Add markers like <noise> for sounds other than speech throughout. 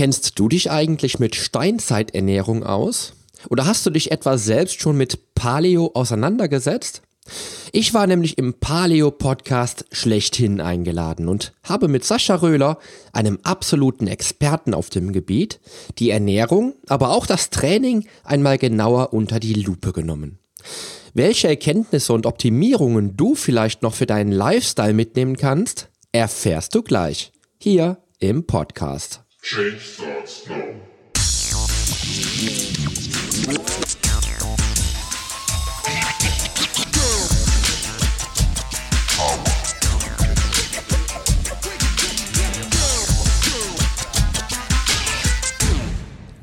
Kennst du dich eigentlich mit Steinzeiternährung aus? Oder hast du dich etwa selbst schon mit Paleo auseinandergesetzt? Ich war nämlich im Paleo-Podcast schlechthin eingeladen und habe mit Sascha Röhler, einem absoluten Experten auf dem Gebiet, die Ernährung, aber auch das Training einmal genauer unter die Lupe genommen. Welche Erkenntnisse und Optimierungen du vielleicht noch für deinen Lifestyle mitnehmen kannst, erfährst du gleich hier im Podcast. Change starts now.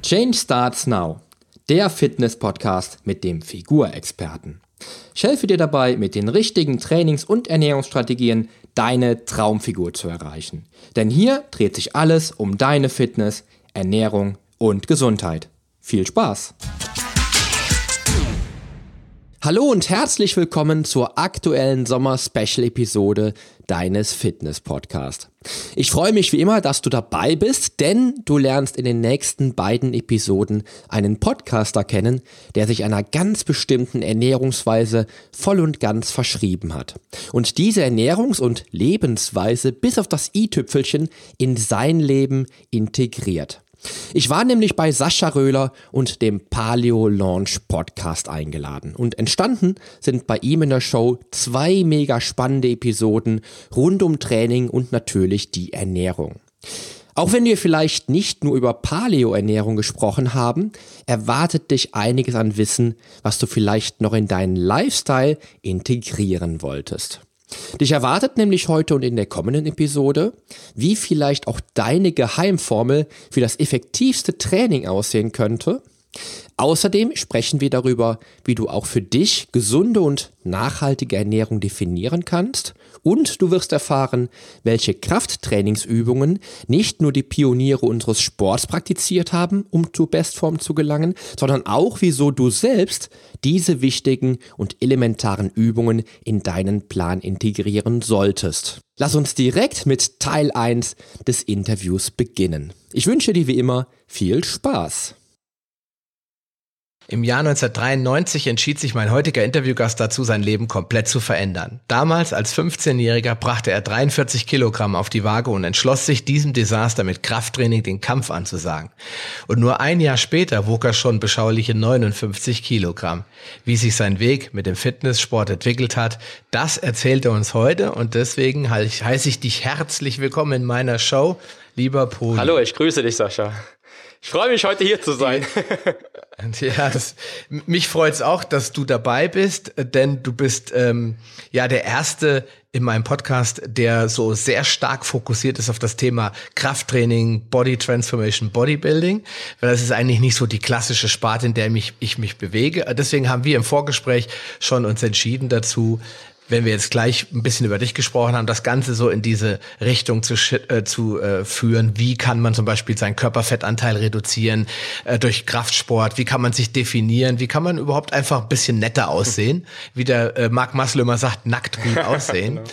Change Starts Now, der Fitness-Podcast mit dem Figurexperten. Ich helfe dir dabei, mit den richtigen Trainings- und Ernährungsstrategien deine Traumfigur zu erreichen. Denn hier dreht sich alles um deine Fitness, Ernährung und Gesundheit. Viel Spaß! Hallo und herzlich willkommen zur aktuellen Sommer-Special-Episode deines Fitness-Podcasts. Ich freue mich wie immer, dass du dabei bist, denn du lernst in den nächsten beiden Episoden einen Podcaster kennen, der sich einer ganz bestimmten Ernährungsweise voll und ganz verschrieben hat. Und diese Ernährungs- und Lebensweise bis auf das i-Tüpfelchen in sein Leben integriert. Ich war nämlich bei Sascha Röhler und dem Paleo Launch Podcast eingeladen und entstanden sind bei ihm in der Show zwei mega spannende Episoden rund um Training und natürlich die Ernährung. Auch wenn wir vielleicht nicht nur über Paleo-Ernährung gesprochen haben, erwartet dich einiges an Wissen, was du vielleicht noch in deinen Lifestyle integrieren wolltest. Dich erwartet nämlich heute und in der kommenden Episode, wie vielleicht auch deine Geheimformel für das effektivste Training aussehen könnte. Außerdem sprechen wir darüber, wie du auch für dich gesunde und nachhaltige Ernährung definieren kannst und du wirst erfahren, welche Krafttrainingsübungen nicht nur die Pioniere unseres Sports praktiziert haben, um zur Bestform zu gelangen, sondern auch wieso du selbst diese wichtigen und elementaren Übungen in deinen Plan integrieren solltest. Lass uns direkt mit Teil 1 des Interviews beginnen. Ich wünsche dir wie immer viel Spaß. Im Jahr 1993 entschied sich mein heutiger Interviewgast dazu, sein Leben komplett zu verändern. Damals als 15-Jähriger brachte er 43 Kilogramm auf die Waage und entschloss sich, diesem Desaster mit Krafttraining den Kampf anzusagen. Und nur ein Jahr später wog er schon beschauliche 59 Kilogramm. Wie sich sein Weg mit dem Fitnesssport entwickelt hat, das erzählt er uns heute und deswegen heiße ich dich herzlich willkommen in meiner Show, lieber Paul. Hallo, ich grüße dich, Sascha. Ich freue mich, heute hier zu sein. <laughs> <laughs> <laughs> ja, das, mich freut es auch, dass du dabei bist, denn du bist ähm, ja der Erste in meinem Podcast, der so sehr stark fokussiert ist auf das Thema Krafttraining, Body Transformation, Bodybuilding, weil das ist eigentlich nicht so die klassische Sparte, in der mich, ich mich bewege. Deswegen haben wir im Vorgespräch schon uns entschieden dazu, wenn wir jetzt gleich ein bisschen über dich gesprochen haben, das Ganze so in diese Richtung zu, äh, zu äh, führen. Wie kann man zum Beispiel seinen Körperfettanteil reduzieren äh, durch Kraftsport? Wie kann man sich definieren? Wie kann man überhaupt einfach ein bisschen netter aussehen? <laughs> Wie der äh, Marc Maslow immer sagt, nackt gut aussehen. genau.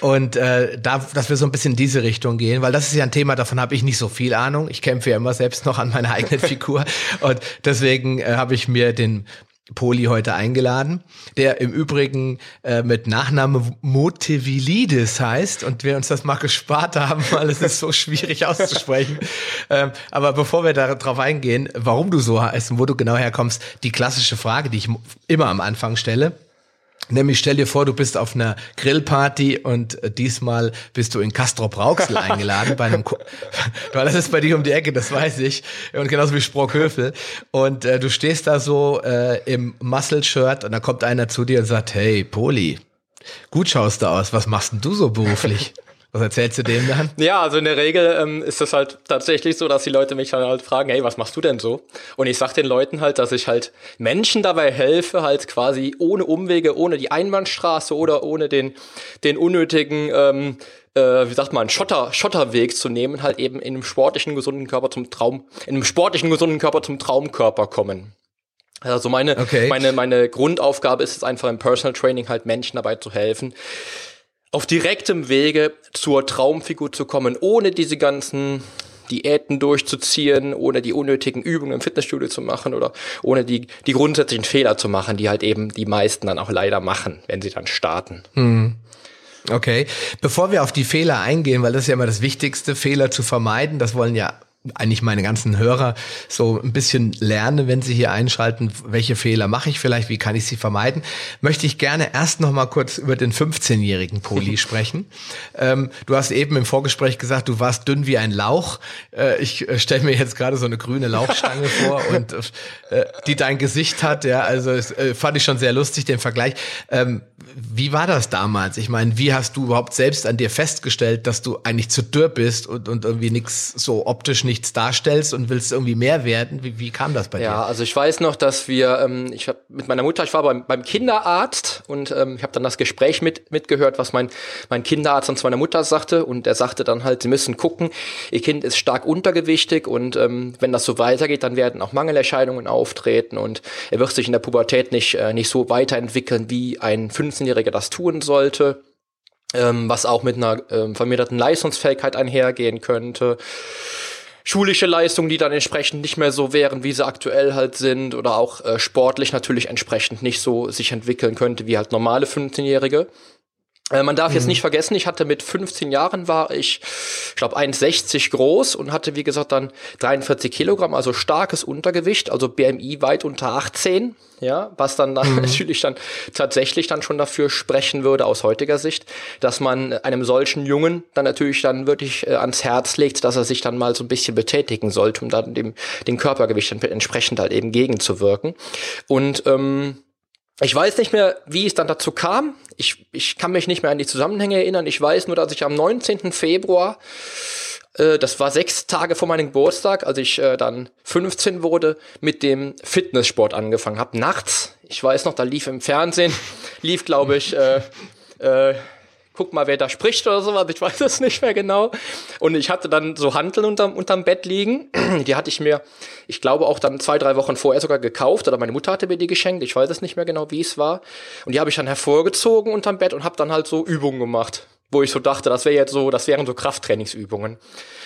Und äh, da, dass wir so ein bisschen in diese Richtung gehen, weil das ist ja ein Thema, davon habe ich nicht so viel Ahnung. Ich kämpfe ja immer selbst noch an meiner eigenen <laughs> Figur. Und deswegen äh, habe ich mir den Poli heute eingeladen, der im Übrigen äh, mit Nachname Motivilidis heißt und wir uns das mal gespart haben, weil es ist so schwierig auszusprechen. <laughs> ähm, aber bevor wir darauf eingehen, warum du so heißt und wo du genau herkommst, die klassische Frage, die ich immer am Anfang stelle, Nämlich stell dir vor, du bist auf einer Grillparty und äh, diesmal bist du in Castro Brauxel <laughs> eingeladen bei einem, Ko <laughs> weil das ist bei dir um die Ecke, das weiß ich, und genauso wie Sprockhöfel. Und äh, du stehst da so äh, im Muscle-Shirt und dann kommt einer zu dir und sagt, hey, Poli, gut schaust du aus, was machst denn du so beruflich? <laughs> Was erzählst du dem dann? Ja, also in der Regel ähm, ist es halt tatsächlich so, dass die Leute mich dann halt fragen, hey, was machst du denn so? Und ich sag den Leuten halt, dass ich halt Menschen dabei helfe, halt quasi ohne Umwege, ohne die Einbahnstraße oder ohne den, den unnötigen, ähm, äh, wie sagt man, Schotter, Schotterweg zu nehmen, halt eben in einem sportlichen, gesunden Körper zum Traum, in einem sportlichen, gesunden Körper zum Traumkörper kommen. Also meine, okay. meine, meine Grundaufgabe ist es einfach im Personal Training halt Menschen dabei zu helfen, auf direktem Wege zur Traumfigur zu kommen, ohne diese ganzen Diäten durchzuziehen, ohne die unnötigen Übungen im Fitnessstudio zu machen oder ohne die, die grundsätzlichen Fehler zu machen, die halt eben die meisten dann auch leider machen, wenn sie dann starten. Hm. Okay, bevor wir auf die Fehler eingehen, weil das ist ja immer das Wichtigste, Fehler zu vermeiden, das wollen ja eigentlich meine ganzen Hörer so ein bisschen lerne, wenn sie hier einschalten, welche Fehler mache ich vielleicht, wie kann ich sie vermeiden, möchte ich gerne erst noch mal kurz über den 15-jährigen Poli <laughs> sprechen. Ähm, du hast eben im Vorgespräch gesagt, du warst dünn wie ein Lauch. Äh, ich äh, stelle mir jetzt gerade so eine grüne Lauchstange <laughs> vor und äh, die dein Gesicht hat. Ja, also es, äh, fand ich schon sehr lustig den Vergleich. Ähm, wie war das damals? Ich meine, wie hast du überhaupt selbst an dir festgestellt, dass du eigentlich zu dürr bist und, und irgendwie nichts so optisch nicht nichts darstellst und willst irgendwie mehr werden. Wie, wie kam das bei dir? Ja, also ich weiß noch, dass wir, ähm, ich habe mit meiner Mutter, ich war beim, beim Kinderarzt und ähm, ich habe dann das Gespräch mit, mitgehört, was mein, mein Kinderarzt dann zu meiner Mutter sagte und er sagte dann halt, sie müssen gucken, ihr Kind ist stark untergewichtig und ähm, wenn das so weitergeht, dann werden auch Mangelerscheinungen auftreten und er wird sich in der Pubertät nicht, äh, nicht so weiterentwickeln, wie ein 15-Jähriger das tun sollte ähm, was auch mit einer ähm, verminderten Leistungsfähigkeit einhergehen könnte schulische Leistungen, die dann entsprechend nicht mehr so wären, wie sie aktuell halt sind oder auch äh, sportlich natürlich entsprechend nicht so sich entwickeln könnte wie halt normale 15-Jährige. Äh, man darf mhm. jetzt nicht vergessen, ich hatte mit 15 Jahren war ich, ich glaube 1,60 groß und hatte wie gesagt dann 43 Kilogramm, also starkes Untergewicht, also BMI weit unter 18, ja, was dann, dann mhm. <laughs> natürlich dann tatsächlich dann schon dafür sprechen würde aus heutiger Sicht, dass man einem solchen Jungen dann natürlich dann wirklich äh, ans Herz legt, dass er sich dann mal so ein bisschen betätigen sollte, um dann dem dem Körpergewicht dann entsprechend halt eben gegenzuwirken und ähm, ich weiß nicht mehr, wie es dann dazu kam. Ich, ich kann mich nicht mehr an die Zusammenhänge erinnern. Ich weiß nur, dass ich am 19. Februar, äh, das war sechs Tage vor meinem Geburtstag, als ich äh, dann 15 wurde, mit dem Fitnesssport angefangen habe. Nachts, ich weiß noch, da lief im Fernsehen, <laughs> lief, glaube ich, äh, äh, guck mal, wer da spricht oder sowas, ich weiß es nicht mehr genau. Und ich hatte dann so Hanteln unterm, unterm Bett liegen. <clears throat> Die hatte ich mir, ich glaube, auch dann zwei, drei Wochen vorher sogar gekauft oder meine Mutter hatte mir die geschenkt. Ich weiß es nicht mehr genau, wie es war. Und die habe ich dann hervorgezogen unterm Bett und habe dann halt so Übungen gemacht, wo ich so dachte, das wäre jetzt so, das wären so Krafttrainingsübungen.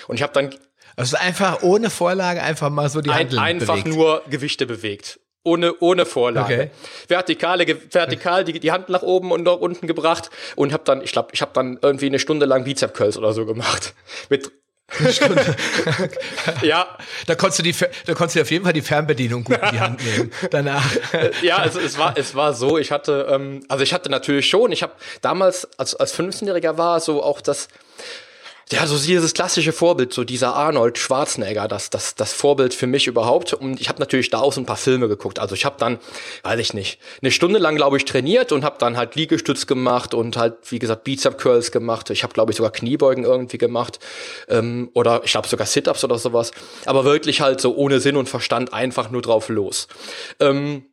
Und ich habe dann also einfach ohne Vorlage einfach mal so die Handeln ein, Einfach bewegt. nur Gewichte bewegt ohne, ohne Vorlage. Okay. Vertikale, vertikal die, die Hand nach oben und nach unten gebracht und habe dann, ich glaube, ich habe dann irgendwie eine Stunde lang Bizep Curls oder so gemacht. <laughs> Mit eine Stunde. <laughs> ja. Da konntest du die, da konntest du auf jeden Fall die Fernbedienung gut in die Hand nehmen. Danach. ja, also es war, es war so, ich hatte, ähm, also ich hatte natürlich schon, ich habe damals, als, als 15-Jähriger war so auch das, ja, so dieses klassische Vorbild, so dieser Arnold Schwarzenegger, das, das, das Vorbild für mich überhaupt. Und ich habe natürlich da auch so ein paar Filme geguckt. Also ich habe dann, weiß ich nicht, eine Stunde lang, glaube ich, trainiert und habe dann halt Liegestütz gemacht und halt, wie gesagt, Bizep Curls gemacht. Ich habe, glaube ich, sogar Kniebeugen irgendwie gemacht. Ähm, oder ich glaube sogar Sit-Ups oder sowas. Aber wirklich halt so ohne Sinn und Verstand einfach nur drauf los. Ähm,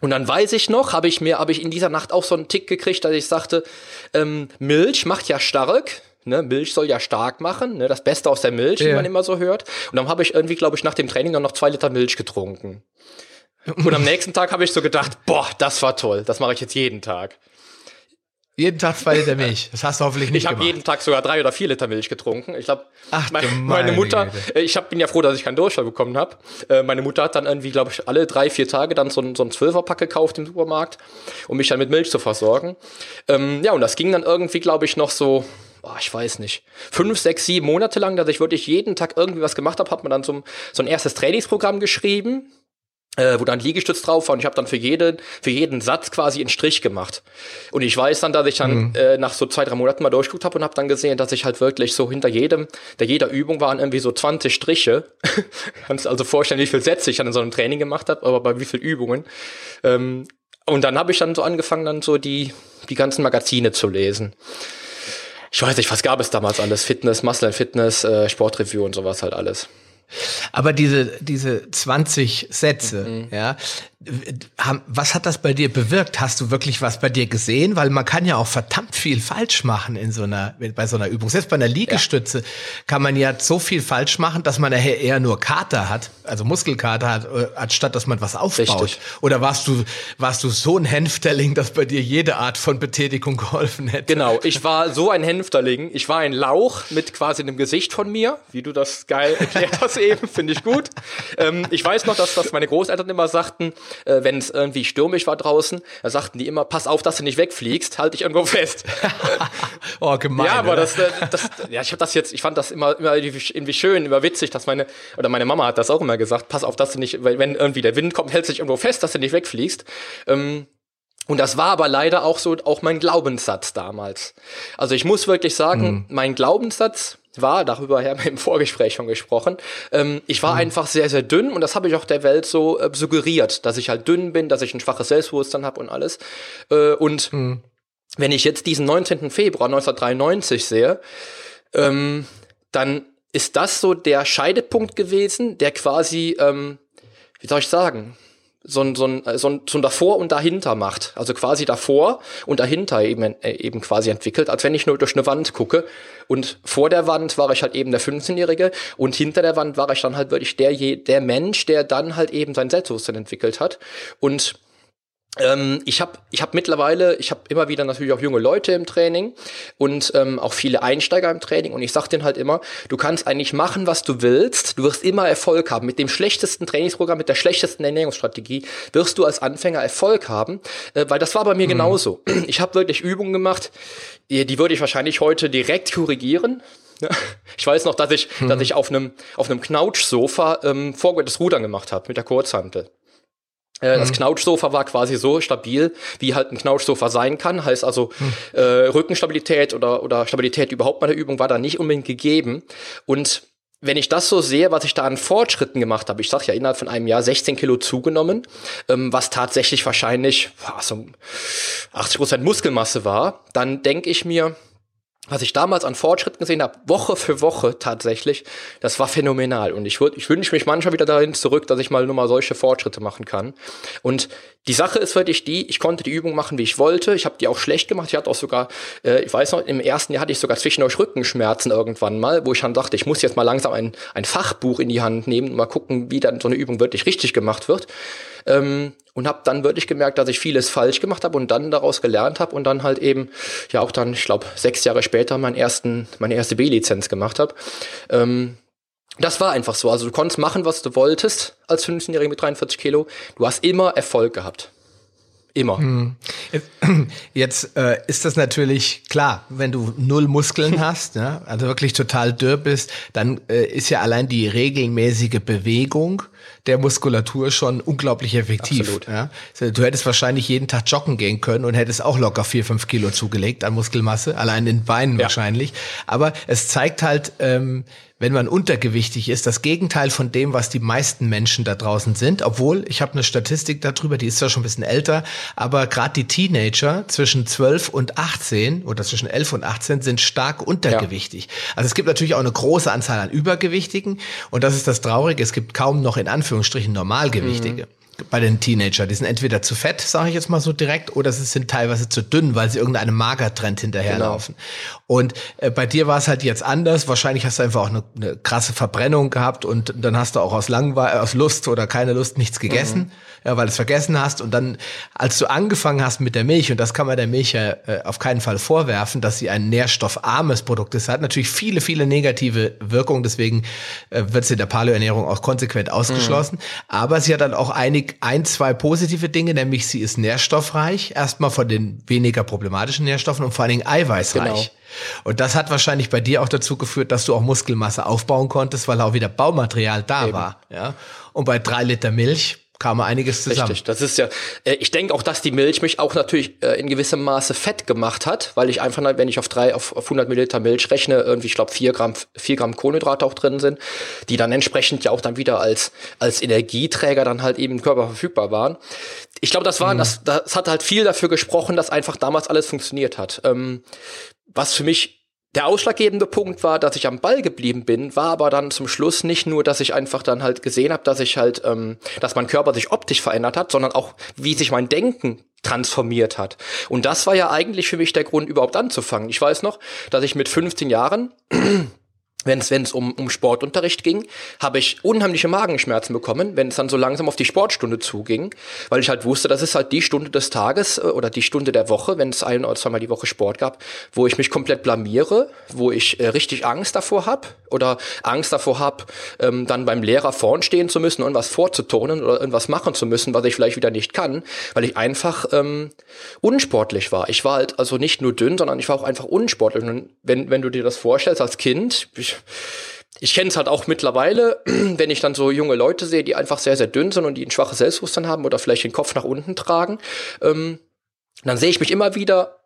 und dann weiß ich noch, habe ich mir, habe ich in dieser Nacht auch so einen Tick gekriegt, dass ich sagte, ähm, Milch macht ja stark, Ne, Milch soll ja stark machen, ne, das Beste aus der Milch, ja. wie man immer so hört. Und dann habe ich irgendwie, glaube ich, nach dem Training dann noch zwei Liter Milch getrunken. Und am nächsten Tag habe ich so gedacht, boah, das war toll, das mache ich jetzt jeden Tag. Jeden Tag zwei Liter Milch. Das hast du hoffentlich nicht Ich habe jeden Tag sogar drei oder vier Liter Milch getrunken. Ich glaube, meine, meine, Mutter, Güte. ich hab, bin ja froh, dass ich keinen Durchfall bekommen habe. Äh, meine Mutter hat dann irgendwie, glaube ich, alle drei, vier Tage dann so, so ein Zwölferpack gekauft im Supermarkt, um mich dann mit Milch zu versorgen. Ähm, ja, und das ging dann irgendwie, glaube ich, noch so oh, ich weiß nicht, fünf, sechs, sieben Monate lang, dass ich wirklich jeden Tag irgendwie was gemacht habe, hat man dann so, so ein erstes Trainingsprogramm geschrieben, äh, wo dann Liegestütz drauf war und ich habe dann für jeden, für jeden Satz quasi einen Strich gemacht. Und ich weiß dann, dass ich dann mhm. äh, nach so zwei, drei Monaten mal durchgeguckt habe und habe dann gesehen, dass ich halt wirklich so hinter jedem, der jeder Übung waren irgendwie so 20 Striche. <laughs> Kannst also vorstellen, wie viel Sätze ich dann in so einem Training gemacht habe, aber bei wie viel Übungen. Ähm, und dann habe ich dann so angefangen, dann so die, die ganzen Magazine zu lesen ich weiß nicht, was gab es damals alles? Fitness, Muscle Fitness, äh, Sportreview und sowas halt alles. Aber diese, diese 20 Sätze, mhm. ja, was hat das bei dir bewirkt? Hast du wirklich was bei dir gesehen? Weil man kann ja auch verdammt viel falsch machen in so einer, bei so einer Übung. Selbst bei einer Liegestütze ja. kann man ja so viel falsch machen, dass man nachher eher nur Kater hat, also Muskelkater hat, äh, anstatt dass man was aufbaut. Richtig. Oder warst du, warst du so ein Hänfterling, dass bei dir jede Art von Betätigung geholfen hätte? Genau, ich war so ein Hänfterling. Ich war ein Lauch mit quasi einem Gesicht von mir, wie du das geil erklärt hast eben, finde ich gut. Ähm, ich weiß noch, dass, dass meine Großeltern immer sagten, äh, wenn es irgendwie stürmisch war draußen, da sagten die immer, pass auf, dass du nicht wegfliegst, halt dich irgendwo fest. <laughs> oh, gemein. Ja, aber das, äh, das, ja, ich habe das jetzt, ich fand das immer, immer irgendwie schön, immer witzig, dass meine, oder meine Mama hat das auch immer gesagt, pass auf, dass du nicht, wenn irgendwie der Wind kommt, hältst du dich irgendwo fest, dass du nicht wegfliegst. Ähm, und das war aber leider auch so auch mein Glaubenssatz damals. Also ich muss wirklich sagen, mhm. mein Glaubenssatz war, darüber haben wir im Vorgespräch schon gesprochen, ähm, ich war mhm. einfach sehr, sehr dünn und das habe ich auch der Welt so äh, suggeriert, dass ich halt dünn bin, dass ich ein schwaches Selbstbewusstsein habe und alles. Äh, und mhm. wenn ich jetzt diesen 19. Februar 1993 sehe, ähm, dann ist das so der Scheidepunkt gewesen, der quasi, ähm, wie soll ich sagen, so ein, so ein, so ein, so ein davor und dahinter macht. Also quasi davor und dahinter eben, äh, eben quasi entwickelt, als wenn ich nur durch eine Wand gucke. Und vor der Wand war ich halt eben der 15-Jährige und hinter der Wand war ich dann halt wirklich der, der Mensch, der dann halt eben sein Selbstbewusstsein entwickelt hat. Und ähm, ich habe ich hab mittlerweile, ich habe immer wieder natürlich auch junge Leute im Training und ähm, auch viele Einsteiger im Training und ich sage denen halt immer, du kannst eigentlich machen, was du willst, du wirst immer Erfolg haben. Mit dem schlechtesten Trainingsprogramm, mit der schlechtesten Ernährungsstrategie wirst du als Anfänger Erfolg haben, äh, weil das war bei mir mhm. genauso. <clears throat> Ich habe wirklich Übungen gemacht, die, die würde ich wahrscheinlich heute direkt korrigieren, ich weiß noch, dass ich, mhm. dass ich auf einem auf einem Knautschsofa ähm, vorwärts Rudern gemacht habe mit der Kurzhantel. Äh, das mhm. Knautschsofa war quasi so stabil, wie halt ein Knautschsofa sein kann. Heißt also, mhm. äh, Rückenstabilität oder, oder Stabilität überhaupt bei der Übung war da nicht unbedingt gegeben. Und wenn ich das so sehe, was ich da an Fortschritten gemacht habe, ich sag ja innerhalb von einem Jahr 16 Kilo zugenommen, ähm, was tatsächlich wahrscheinlich boah, so 80 Prozent Muskelmasse war, dann denke ich mir, was ich damals an Fortschritten gesehen habe, Woche für Woche tatsächlich, das war phänomenal. Und ich, ich wünsche mich manchmal wieder dahin zurück, dass ich mal nur mal solche Fortschritte machen kann. Und die Sache ist wirklich die, ich konnte die Übung machen, wie ich wollte. Ich habe die auch schlecht gemacht. Ich hatte auch sogar, äh, ich weiß noch, im ersten Jahr hatte ich sogar zwischendurch Rückenschmerzen irgendwann mal, wo ich dann dachte, ich muss jetzt mal langsam ein, ein Fachbuch in die Hand nehmen und mal gucken, wie dann so eine Übung wirklich richtig gemacht wird. Ähm, und habe dann wirklich gemerkt, dass ich vieles falsch gemacht habe und dann daraus gelernt habe und dann halt eben ja auch dann, ich glaube, sechs Jahre später meinen ersten, meine erste B-Lizenz gemacht habe. Ähm, das war einfach so. Also du konntest machen, was du wolltest als 15-Jähriger mit 43 Kilo. Du hast immer Erfolg gehabt. Immer. Hm. Jetzt äh, ist das natürlich klar, wenn du null Muskeln <laughs> hast, ja, also wirklich total dürr bist, dann äh, ist ja allein die regelmäßige Bewegung der Muskulatur schon unglaublich effektiv. Absolut. Ja. Du hättest wahrscheinlich jeden Tag joggen gehen können und hättest auch locker vier, fünf Kilo zugelegt an Muskelmasse, allein in den Beinen ja. wahrscheinlich. Aber es zeigt halt, ähm, wenn man untergewichtig ist, das Gegenteil von dem, was die meisten Menschen da draußen sind. Obwohl, ich habe eine Statistik darüber, die ist zwar schon ein bisschen älter, aber gerade die Teenager zwischen 12 und 18 oder zwischen 11 und 18 sind stark untergewichtig. Ja. Also es gibt natürlich auch eine große Anzahl an Übergewichtigen und das ist das Traurige, es gibt kaum noch in Anführungsstrichen Normalgewichtige. Mhm bei den Teenager. Die sind entweder zu fett, sage ich jetzt mal so direkt, oder sie sind teilweise zu dünn, weil sie irgendeinem Magertrend hinterherlaufen. Genau. Und äh, bei dir war es halt jetzt anders. Wahrscheinlich hast du einfach auch eine, eine krasse Verbrennung gehabt und dann hast du auch aus Langweil, aus Lust oder keine Lust nichts gegessen. Mhm ja, weil du es vergessen hast. Und dann, als du angefangen hast mit der Milch, und das kann man der Milch ja äh, auf keinen Fall vorwerfen, dass sie ein nährstoffarmes Produkt ist, hat natürlich viele, viele negative Wirkungen. Deswegen äh, wird sie in der Paleoernährung auch konsequent ausgeschlossen. Mhm. Aber sie hat dann auch einig, ein, zwei positive Dinge, nämlich sie ist nährstoffreich, erstmal von den weniger problematischen Nährstoffen und vor allen Dingen eiweißreich. Genau. Und das hat wahrscheinlich bei dir auch dazu geführt, dass du auch Muskelmasse aufbauen konntest, weil auch wieder Baumaterial da Eben. war. Ja? Und bei drei Liter Milch kam einiges zusammen. Richtig, das ist ja, äh, ich denke auch, dass die Milch mich auch natürlich äh, in gewissem Maße fett gemacht hat, weil ich einfach, wenn ich auf drei, auf, auf 100 Milliliter Milch rechne, irgendwie, ich glaube, vier Gramm, vier Gramm Kohlenhydrate auch drin sind, die dann entsprechend ja auch dann wieder als, als Energieträger dann halt eben im Körper verfügbar waren. Ich glaube, das war, mhm. das, das hat halt viel dafür gesprochen, dass einfach damals alles funktioniert hat. Ähm, was für mich der ausschlaggebende Punkt war, dass ich am Ball geblieben bin, war aber dann zum Schluss nicht nur, dass ich einfach dann halt gesehen habe, dass ich halt, ähm, dass mein Körper sich optisch verändert hat, sondern auch, wie sich mein Denken transformiert hat. Und das war ja eigentlich für mich der Grund, überhaupt anzufangen. Ich weiß noch, dass ich mit 15 Jahren wenn es um, um Sportunterricht ging, habe ich unheimliche Magenschmerzen bekommen, wenn es dann so langsam auf die Sportstunde zuging, weil ich halt wusste, das ist halt die Stunde des Tages äh, oder die Stunde der Woche, wenn es ein oder zweimal die Woche Sport gab, wo ich mich komplett blamiere, wo ich äh, richtig Angst davor habe oder Angst davor habe, ähm, dann beim Lehrer vorn stehen zu müssen und was vorzuturnen oder irgendwas machen zu müssen, was ich vielleicht wieder nicht kann, weil ich einfach ähm, unsportlich war. Ich war halt also nicht nur dünn, sondern ich war auch einfach unsportlich. Und wenn, wenn du dir das vorstellst als Kind, ich, ich kenne es halt auch mittlerweile, <clears throat> wenn ich dann so junge Leute sehe, die einfach sehr, sehr dünn sind und die ein schwaches Selbstbewusstsein haben oder vielleicht den Kopf nach unten tragen, ähm, dann sehe ich mich immer wieder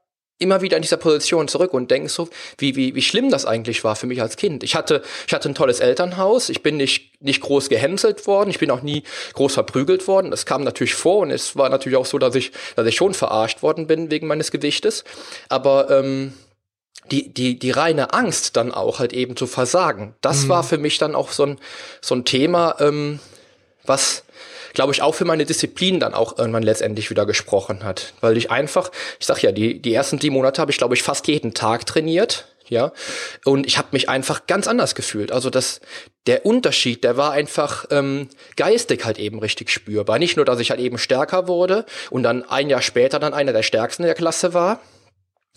immer wieder in dieser Position zurück und denke so, wie, wie, wie schlimm das eigentlich war für mich als Kind. Ich hatte, ich hatte ein tolles Elternhaus, ich bin nicht, nicht groß gehänselt worden, ich bin auch nie groß verprügelt worden. Das kam natürlich vor und es war natürlich auch so, dass ich, dass ich schon verarscht worden bin wegen meines Gewichtes. Aber ähm, die, die, die reine Angst dann auch halt eben zu versagen, das mhm. war für mich dann auch so ein, so ein Thema, ähm, was, glaube ich, auch für meine Disziplin dann auch irgendwann letztendlich wieder gesprochen hat. Weil ich einfach, ich sag ja, die, die ersten sieben Monate habe ich, glaube ich, fast jeden Tag trainiert. Ja, und ich habe mich einfach ganz anders gefühlt. Also das, der Unterschied, der war einfach ähm, geistig halt eben richtig spürbar. Nicht nur, dass ich halt eben stärker wurde und dann ein Jahr später dann einer der stärksten der Klasse war,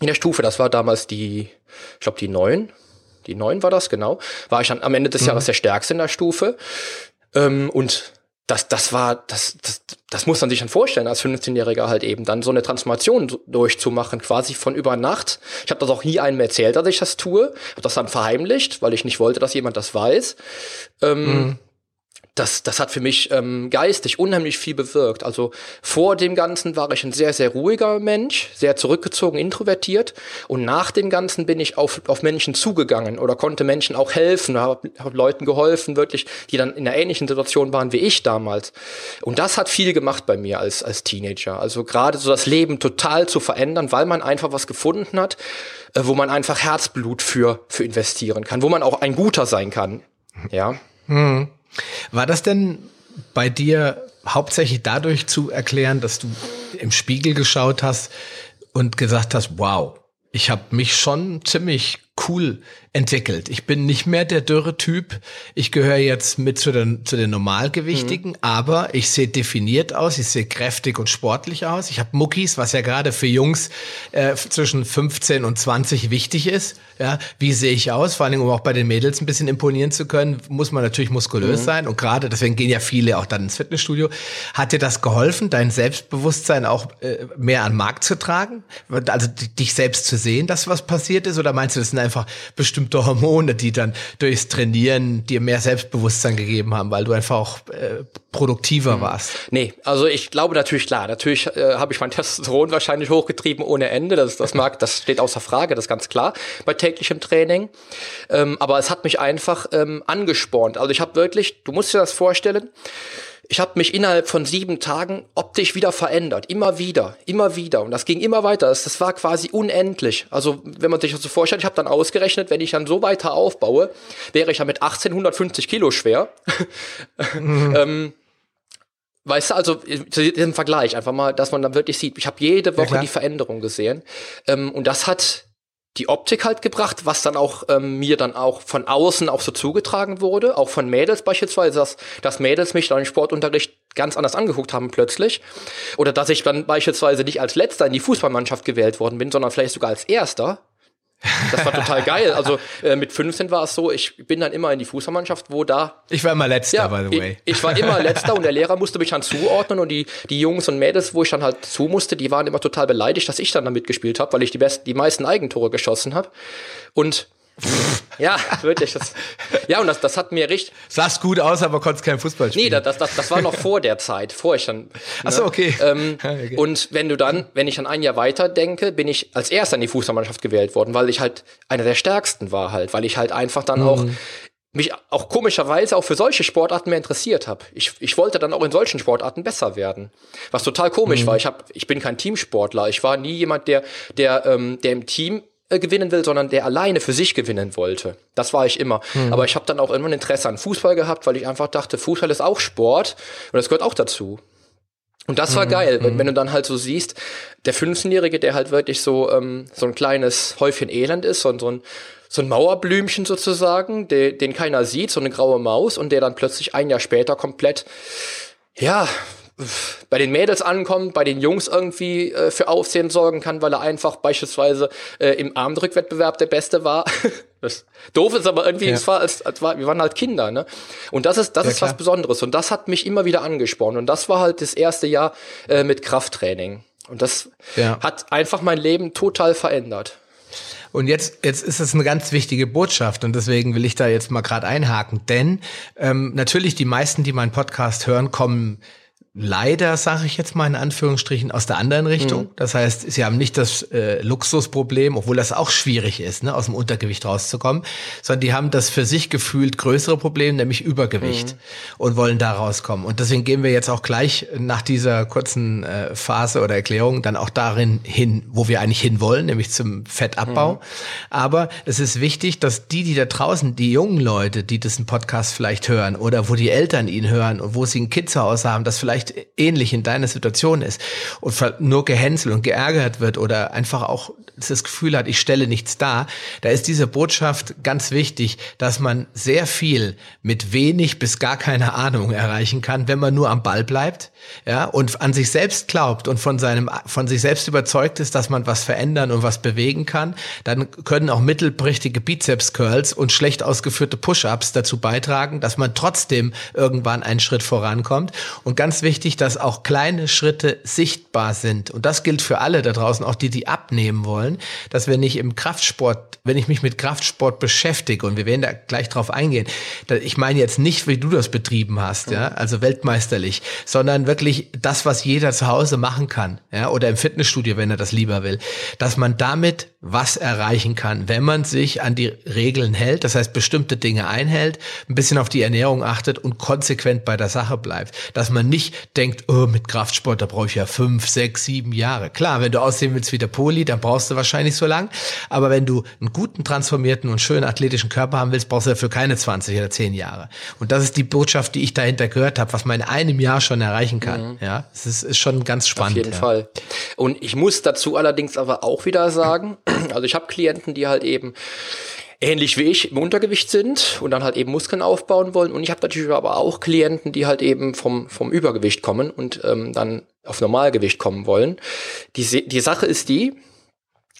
in der Stufe, das war damals die, ich glaube die neun, die neun war das, genau, war ich dann am Ende des mhm. Jahres der Stärkste in der Stufe. Ähm, und das, das war, das, das, das muss man sich dann vorstellen, als 15-Jähriger halt eben dann so eine Transformation durchzumachen, quasi von über Nacht. Ich habe das auch nie einem erzählt, dass ich das tue, habe das dann verheimlicht, weil ich nicht wollte, dass jemand das weiß. Ähm, mhm das, das hat für mich ähm, geistig unheimlich viel bewirkt. Also vor dem Ganzen war ich ein sehr, sehr ruhiger Mensch, sehr zurückgezogen, introvertiert. Und nach dem Ganzen bin ich auf, auf Menschen zugegangen oder konnte Menschen auch helfen, habe hab Leuten geholfen, wirklich, die dann in einer ähnlichen Situation waren wie ich damals. Und das hat viel gemacht bei mir als, als Teenager. Also gerade so das Leben total zu verändern, weil man einfach was gefunden hat, äh, wo man einfach Herzblut für, für investieren kann, wo man auch ein Guter sein kann. Ja. Hm. War das denn bei dir hauptsächlich dadurch zu erklären, dass du im Spiegel geschaut hast und gesagt hast, wow, ich habe mich schon ziemlich cool entwickelt. Ich bin nicht mehr der dürre Typ. Ich gehöre jetzt mit zu den, zu den Normalgewichtigen, mhm. aber ich sehe definiert aus, ich sehe kräftig und sportlich aus. Ich habe Muckis, was ja gerade für Jungs äh, zwischen 15 und 20 wichtig ist. Ja, wie sehe ich aus? Vor allen Dingen, um auch bei den Mädels ein bisschen imponieren zu können, muss man natürlich muskulös mhm. sein. Und gerade, deswegen gehen ja viele auch dann ins Fitnessstudio. Hat dir das geholfen, dein Selbstbewusstsein auch äh, mehr an den Markt zu tragen? Also dich selbst zu sehen, dass was passiert ist? Oder meinst du, das sind einfach bestimmte Hormone, die dann durchs Trainieren dir mehr Selbstbewusstsein gegeben haben, weil du einfach auch äh, produktiver mhm. warst? Nee, also ich glaube natürlich klar, natürlich äh, habe ich mein <laughs> Testosteron wahrscheinlich hochgetrieben ohne Ende. Das, das mag, das steht außer Frage, das ist ganz klar bei täglichem Training. Ähm, aber es hat mich einfach ähm, angespornt. Also ich habe wirklich, du musst dir das vorstellen, ich habe mich innerhalb von sieben Tagen optisch wieder verändert. Immer wieder, immer wieder. Und das ging immer weiter. Das, das war quasi unendlich. Also, wenn man sich das so vorstellt, ich habe dann ausgerechnet, wenn ich dann so weiter aufbaue, wäre ich ja mit 1850 Kilo schwer. <laughs> Mhm. ähm, Weißt du, also im Vergleich einfach mal, dass man dann wirklich sieht, ich habe jede Woche ja, die Veränderung gesehen. Ähm, und das hat die Optik halt gebracht, was dann auch ähm, mir dann auch von außen auch so zugetragen wurde, auch von Mädels beispielsweise, dass, dass Mädels mich dann im Sportunterricht ganz anders angeguckt haben plötzlich. Oder dass ich dann beispielsweise nicht als letzter in die Fußballmannschaft gewählt worden bin, sondern vielleicht sogar als erster, das war total geil. Also äh, mit 15 war es so, ich bin dann immer in die Fußballmannschaft, wo da. Ich war immer letzter, ja, by the way. Ich, ich, war immer letzter und der Lehrer musste mich dann zuordnen und die, die Jungs und Mädels, wo ich dann halt zu musste, die waren immer total beleidigt, dass ich dann damit gespielt habe, weil ich die besten, die meisten Eigentore geschossen habe. Und ja, wirklich. Das, ja, und das, das hat mir richtig. Sahst gut aus, aber konntest kein Fußball spielen. Nee, das, das, das war noch vor der Zeit, vor ich dann. Ne? Achso, okay. Ähm, <laughs> okay. Und wenn du dann, wenn ich dann ein Jahr weiter denke, bin ich als erster in die Fußballmannschaft gewählt worden, weil ich halt einer der stärksten war halt, weil ich halt einfach dann mhm. auch mich auch komischerweise auch für solche Sportarten mehr interessiert habe. Ich, ich wollte dann auch in solchen Sportarten besser werden. Was total komisch mhm. war. Ich, hab, ich bin kein Teamsportler. Ich war nie jemand, der, der, ähm, der im Team äh, gewinnen will, sondern der alleine für sich gewinnen wollte. Das war ich immer. Mhm. Aber ich habe dann auch immer ein Interesse an Fußball gehabt, weil ich einfach dachte, Fußball ist auch Sport und das gehört auch dazu. Und das war mhm. geil, wenn, wenn, du dann halt so siehst, der 15-Jährige, der halt wirklich so, ähm, so ein kleines Häufchen Elend ist, so, so ein so ein Mauerblümchen sozusagen, de, den keiner sieht, so eine graue Maus und der dann plötzlich ein Jahr später komplett, ja, bei den Mädels ankommt, bei den Jungs irgendwie äh, für Aufsehen sorgen kann, weil er einfach beispielsweise äh, im Armdrückwettbewerb der Beste war. <laughs> das doof ist aber irgendwie, ja. es war, als, als war, wir waren halt Kinder, ne? Und das ist, das ja, ist was Besonderes und das hat mich immer wieder angespornt und das war halt das erste Jahr äh, mit Krafttraining und das ja. hat einfach mein Leben total verändert. Und jetzt, jetzt ist es eine ganz wichtige Botschaft und deswegen will ich da jetzt mal gerade einhaken. Denn ähm, natürlich die meisten, die meinen Podcast hören, kommen leider, sage ich jetzt mal in Anführungsstrichen, aus der anderen Richtung. Mhm. Das heißt, sie haben nicht das äh, Luxusproblem, obwohl das auch schwierig ist, ne, aus dem Untergewicht rauszukommen, sondern die haben das für sich gefühlt größere Problem, nämlich Übergewicht mhm. und wollen da rauskommen. Und deswegen gehen wir jetzt auch gleich nach dieser kurzen äh, Phase oder Erklärung dann auch darin hin, wo wir eigentlich hinwollen, nämlich zum Fettabbau. Mhm. Aber es ist wichtig, dass die, die da draußen, die jungen Leute, die diesen Podcast vielleicht hören oder wo die Eltern ihn hören und wo sie ein Kind zu Hause haben, das vielleicht vielleicht ähnlich in deiner Situation ist und nur gehänselt und geärgert wird oder einfach auch das Gefühl hat, ich stelle nichts dar, da ist diese Botschaft ganz wichtig, dass man sehr viel mit wenig bis gar keine Ahnung erreichen kann, wenn man nur am Ball bleibt, ja, und an sich selbst glaubt und von seinem, von sich selbst überzeugt ist, dass man was verändern und was bewegen kann, dann können auch mittelprächtige Bizeps-Curls und schlecht ausgeführte Push-Ups dazu beitragen, dass man trotzdem irgendwann einen Schritt vorankommt. Und ganz wichtig, dass auch kleine Schritte sichtbar sind. Und das gilt für alle da draußen, auch die, die abnehmen wollen, dass wir nicht im Kraftsport, wenn ich mich mit Kraftsport beschäftige, und wir werden da gleich drauf eingehen, ich meine jetzt nicht, wie du das betrieben hast, ja, also weltmeisterlich, sondern wirklich das, was jeder zu Hause machen kann, ja, oder im Fitnessstudio, wenn er das lieber will, dass man damit was erreichen kann, wenn man sich an die Regeln hält, das heißt bestimmte Dinge einhält, ein bisschen auf die Ernährung achtet und konsequent bei der Sache bleibt. Dass man nicht denkt, oh, mit Kraftsport, da brauche ich ja fünf, sechs, sieben Jahre. Klar, wenn du aussehen willst wie der Poli, dann brauchst du wahrscheinlich so lang. Aber wenn du einen guten, transformierten und schönen athletischen Körper haben willst, brauchst du dafür keine 20 oder 10 Jahre. Und das ist die Botschaft, die ich dahinter gehört habe, was man in einem Jahr schon erreichen kann. Mhm. Ja, es ist, ist schon ganz spannend. Auf jeden ja. Fall. Und ich muss dazu allerdings aber auch wieder sagen, <clears throat> also ich habe Klienten, die halt eben ähnlich wie ich im Untergewicht sind und dann halt eben Muskeln aufbauen wollen. Und ich habe natürlich aber auch Klienten, die halt eben vom, vom Übergewicht kommen und ähm, dann auf Normalgewicht kommen wollen. Die, die Sache ist die,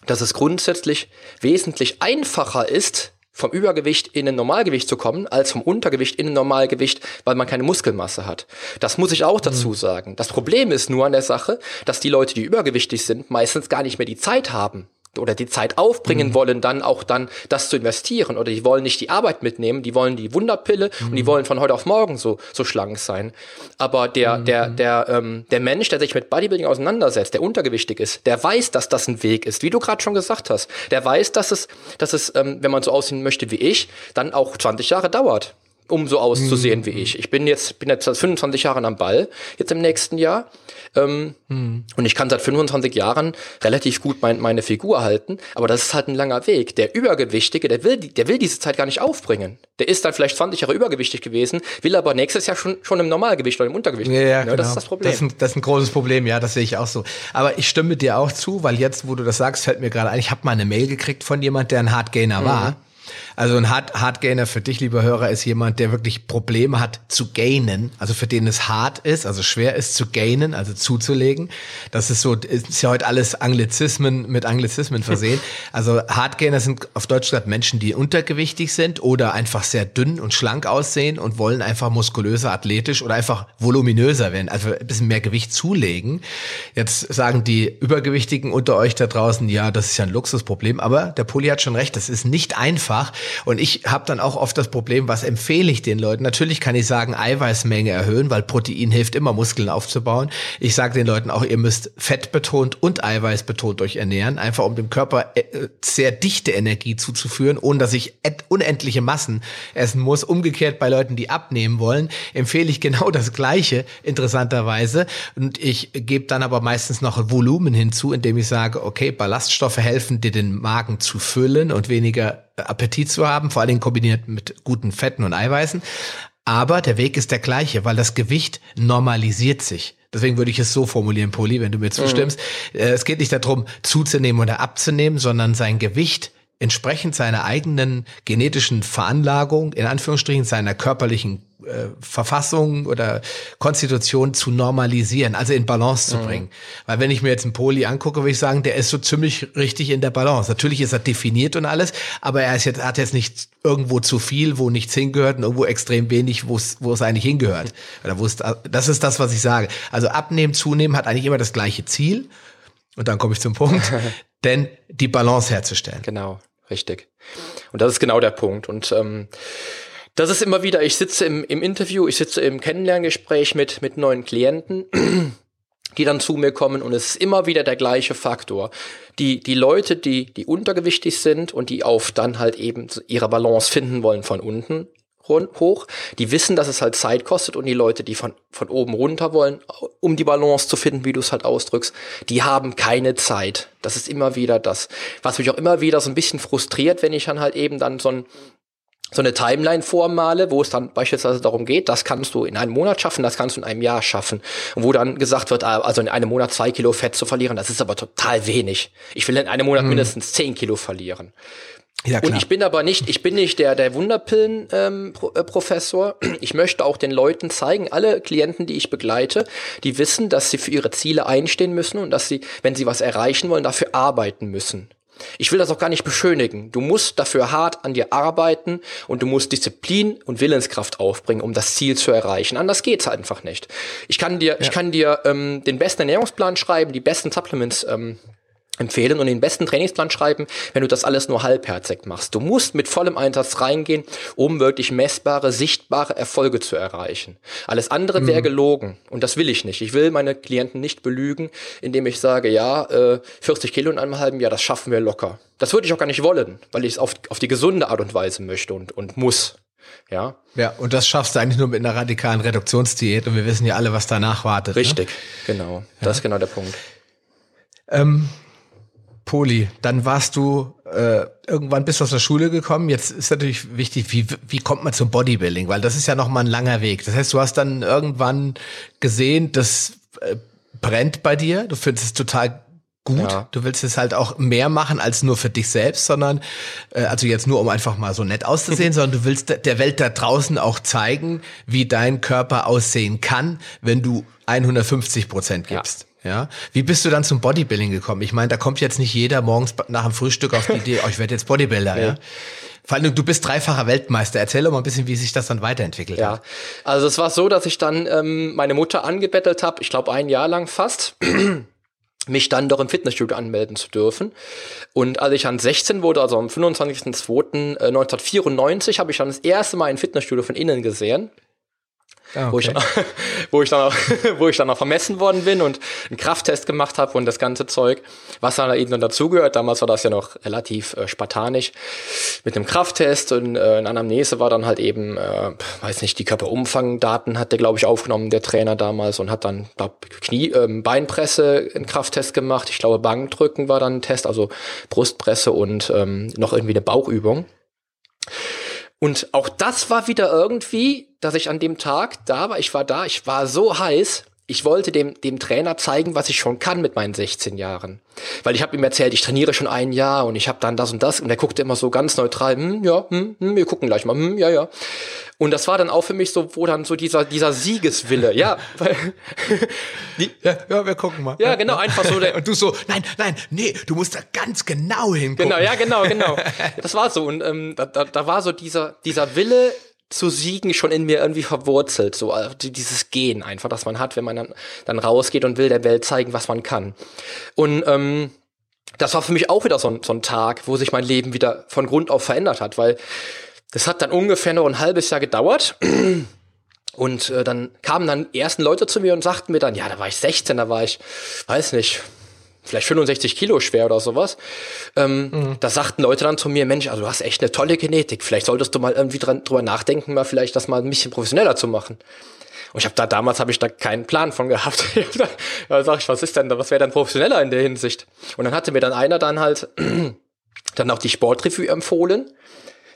dass es grundsätzlich wesentlich einfacher ist, vom Übergewicht in ein Normalgewicht zu kommen, als vom Untergewicht in ein Normalgewicht, weil man keine Muskelmasse hat. Das muss ich auch dazu mhm. sagen. Das Problem ist nur an der Sache, dass die Leute, die übergewichtig sind, meistens gar nicht mehr die Zeit haben, oder die Zeit aufbringen mhm. wollen, dann auch dann das zu investieren. Oder die wollen nicht die Arbeit mitnehmen, die wollen die Wunderpille mhm. und die mhm. wollen von heute auf morgen so, so schlank sein. Aber der, mhm. der, der, ähm, der Mensch, der sich mit Bodybuilding auseinandersetzt, der untergewichtig ist, der weiß, dass das ein Weg ist, wie du gerade schon gesagt hast. Der weiß, dass es, dass es, ähm, wenn man so aussehen möchte wie ich, dann auch 20 Jahre dauert um so auszusehen mhm. wie ich. Ich bin jetzt, bin jetzt seit 25 Jahren am Ball, jetzt im nächsten Jahr. Ähm, mhm. Und ich kann seit 25 Jahren relativ gut mein, meine Figur halten, aber das ist halt ein langer Weg. Der Übergewichtige, der will, der will diese Zeit gar nicht aufbringen. Der ist dann vielleicht 20 Jahre übergewichtig gewesen, will aber nächstes Jahr schon, schon im Normalgewicht oder im Untergewicht. Ja, ja, ja genau. Das ist das Problem. Das ist, ein, das ist ein großes Problem, ja, das sehe ich auch so. Aber ich stimme dir auch zu, weil jetzt, wo du das sagst, fällt mir gerade ein, ich habe mal eine Mail gekriegt von jemand, der ein Hardgainer mhm. war also ein Hard, Hardgainer für dich, lieber Hörer, ist jemand, der wirklich Probleme hat zu gainen, also für den es hart ist, also schwer ist zu gainen, also zuzulegen. Das ist so, ist ja heute alles Anglizismen mit Anglizismen <laughs> versehen. Also Hardgainer sind auf Deutsch gesagt Menschen, die untergewichtig sind oder einfach sehr dünn und schlank aussehen und wollen einfach muskulöser, athletisch oder einfach voluminöser werden, also ein bisschen mehr Gewicht zulegen. Jetzt sagen die Übergewichtigen unter euch da draußen, ja, das ist ja ein Luxusproblem, aber der Poli hat schon recht, das ist nicht einfach, Und ich habe dann auch oft das Problem, was empfehle ich den Leuten? Natürlich kann ich sagen, Eiweißmenge erhöhen, weil Protein hilft immer, Muskeln aufzubauen. Ich sage den Leuten auch, ihr müsst fettbetont und eiweißbetont euch ernähren, einfach um dem Körper äh, sehr dichte Energie zuzuführen, ohne dass ich unendliche Massen essen muss. Umgekehrt bei Leuten, die abnehmen wollen, empfehle ich genau das Gleiche, interessanterweise. Und ich gebe dann aber meistens noch Volumen hinzu, indem ich sage, okay, Ballaststoffe helfen dir den Magen zu füllen und weniger Appetit zu haben, vor allen Dingen kombiniert mit guten Fetten und Eiweißen. Aber der Weg ist der gleiche, weil das Gewicht normalisiert sich. Deswegen würde ich es so formulieren, Poli, wenn du mir zustimmst. Mhm. Es geht nicht darum, zuzunehmen oder abzunehmen, sondern sein Gewicht entsprechend seiner eigenen genetischen Veranlagung, in Anführungsstrichen seiner körperlichen äh, Verfassung oder Konstitution zu normalisieren, also in Balance zu mhm. bringen. Weil wenn ich mir jetzt einen Poli angucke, würde ich sagen, der ist so ziemlich richtig in der Balance. Natürlich ist er definiert und alles, aber er ist jetzt, hat jetzt nicht irgendwo zu viel, wo nichts hingehört und irgendwo extrem wenig, wo es, wo es eigentlich hingehört. Oder wo es, das ist das, was ich sage. Also abnehmen, zunehmen hat eigentlich immer das gleiche Ziel. Und dann komme ich zum Punkt. <laughs> denn die Balance herzustellen. Genau, richtig. Und das ist genau der Punkt. Und ähm, das ist immer wieder, ich sitze im, im Interview, ich sitze im Kennenlerngespräch mit, mit neuen Klienten, die dann zu mir kommen und es ist immer wieder der gleiche Faktor. Die, die Leute, die, die untergewichtig sind und die auf dann halt eben ihre Balance finden wollen von unten, hoch. Die wissen, dass es halt Zeit kostet und die Leute, die von, von oben runter wollen, um die Balance zu finden, wie du es halt ausdrückst, die haben keine Zeit. Das ist immer wieder das, was mich auch immer wieder so ein bisschen frustriert, wenn ich dann halt eben dann so ein so eine Timeline vormale, wo es dann beispielsweise darum geht, das kannst du in einem Monat schaffen, das kannst du in einem Jahr schaffen. Und wo dann gesagt wird, ah, also in einem Monat zwei Kilo Fett zu verlieren, das ist aber total wenig. Ich will in einem Monat hm. mindestens zehn Kilo verlieren. Ja, klar. Und ich bin aber nicht, ich bin nicht der, der Wunderpillen-Professor. Ähm, ich möchte auch den Leuten zeigen, alle Klienten, die ich begleite, die wissen, dass sie für ihre Ziele einstehen müssen und dass sie, wenn sie was erreichen wollen, dafür arbeiten müssen. Ich will das auch gar nicht beschönigen. Du musst dafür hart an dir arbeiten und du musst Disziplin und Willenskraft aufbringen, um das Ziel zu erreichen. Anders geht's einfach nicht. Ich kann dir, ja. ich kann dir ähm, den besten Ernährungsplan schreiben, die besten Supplements ähm, empfehlen und den besten Trainingsplan schreiben, wenn du das alles nur halbherzig machst. Du musst mit vollem Einsatz reingehen, um wirklich messbare, sichtbare Erfolge zu erreichen. Alles andere mhm. wäre gelogen und das will ich nicht. Ich will meine Klienten nicht belügen, indem ich sage, ja, äh, 40 Kilo in einem halben Jahr, das schaffen wir locker. Das würde ich auch gar nicht wollen, weil ich es auf, auf die gesunde Art und Weise möchte und, und muss. Ja. Ja, und das schaffst du eigentlich nur mit einer radikalen Reduktionsdiät und wir wissen ja alle, was danach wartet. Ne? Richtig, ne? genau. Das ja. ist genau der Punkt. Ähm, Poli, dann warst du äh, irgendwann bist du aus der Schule gekommen. Jetzt ist natürlich wichtig, wie, wie kommt man zum Bodybuilding? Weil das ist ja noch mal ein langer Weg. Das heißt, du hast dann irgendwann gesehen, das äh, brennt bei dir. Du findest es total gut. Ja. Du willst es halt auch mehr machen als nur für dich selbst, sondern äh, also jetzt nur um einfach mal so nett auszusehen, <laughs> sondern du willst der Welt da draußen auch zeigen, wie dein Körper aussehen kann, wenn du 150 Prozent gibst. Ja. Ja, wie bist du dann zum Bodybuilding gekommen? Ich meine, da kommt jetzt nicht jeder morgens nach dem Frühstück auf die Idee, <laughs> oh, ich werde jetzt Bodybuilder, ja. ja? Vor allem, du bist dreifacher Weltmeister. Erzähl doch mal ein bisschen, wie sich das dann weiterentwickelt ja. hat. Also es war so, dass ich dann ähm, meine Mutter angebettelt habe, ich glaube ein Jahr lang fast, <clears throat> mich dann doch im Fitnessstudio anmelden zu dürfen. Und als ich dann 16 wurde, also am 25.02.1994, habe ich dann das erste Mal ein Fitnessstudio von innen gesehen. Ah, okay. wo, ich dann, <laughs> wo, ich dann auch, <laughs> wo ich dann auch vermessen worden bin und einen Krafttest gemacht habe und das ganze Zeug, was dann eben dann dazugehört. Damals war das ja noch relativ äh, spartanisch mit einem Krafttest und äh, eine Anamnese war dann halt eben, äh, weiß nicht, die Körperumfangdaten hat der, glaube ich, aufgenommen, der Trainer damals und hat dann glaub, Knie, äh, Beinpresse einen Krafttest gemacht. Ich glaube, Bankdrücken war dann ein Test, also Brustpresse und ähm, noch irgendwie eine Bauchübung. Und auch das war wieder irgendwie, dass ich an dem Tag da war. Ich war da, ich war so heiß. Ich wollte dem, dem Trainer zeigen, was ich schon kann mit meinen 16 Jahren. Weil ich habe ihm erzählt, ich trainiere schon ein Jahr und ich habe dann das und das. Und er guckte immer so ganz neutral, hm, ja, hm, hm, wir gucken gleich mal, hm, ja, ja. Und das war dann auch für mich so, wo dann so dieser, dieser Siegeswille, ja. <laughs> Weil, die, ja, ja, wir gucken mal. Ja, genau, einfach so. Der, <laughs> und du so, nein, nein, nee, du musst da ganz genau hingucken. Genau, ja, genau, genau. <laughs> Das war so. Und ähm, da, da, da war so dieser, dieser Wille, zu siegen schon in mir irgendwie verwurzelt, so also dieses Gehen einfach, das man hat, wenn man dann, dann rausgeht und will der Welt zeigen, was man kann. Und ähm, das war für mich auch wieder so ein, so ein Tag, wo sich mein Leben wieder von Grund auf verändert hat, weil das hat dann ungefähr noch ein halbes Jahr gedauert. Und äh, dann kamen dann ersten Leute zu mir und sagten mir dann, ja, da war ich 16, da war ich, weiß nicht, vielleicht 65 Kilo schwer oder sowas. Ähm, mhm. Da sagten Leute dann zu mir, Mensch, also du hast echt eine tolle Genetik. Vielleicht solltest du mal irgendwie dran, drüber nachdenken, mal vielleicht das mal ein bisschen professioneller zu machen. Und ich habe da damals habe ich da keinen Plan von gehabt. <laughs> da sag ich, was ist denn da, was wäre dann professioneller in der Hinsicht? Und dann hatte mir dann einer dann halt <clears throat> dann auch die Sportrevue empfohlen.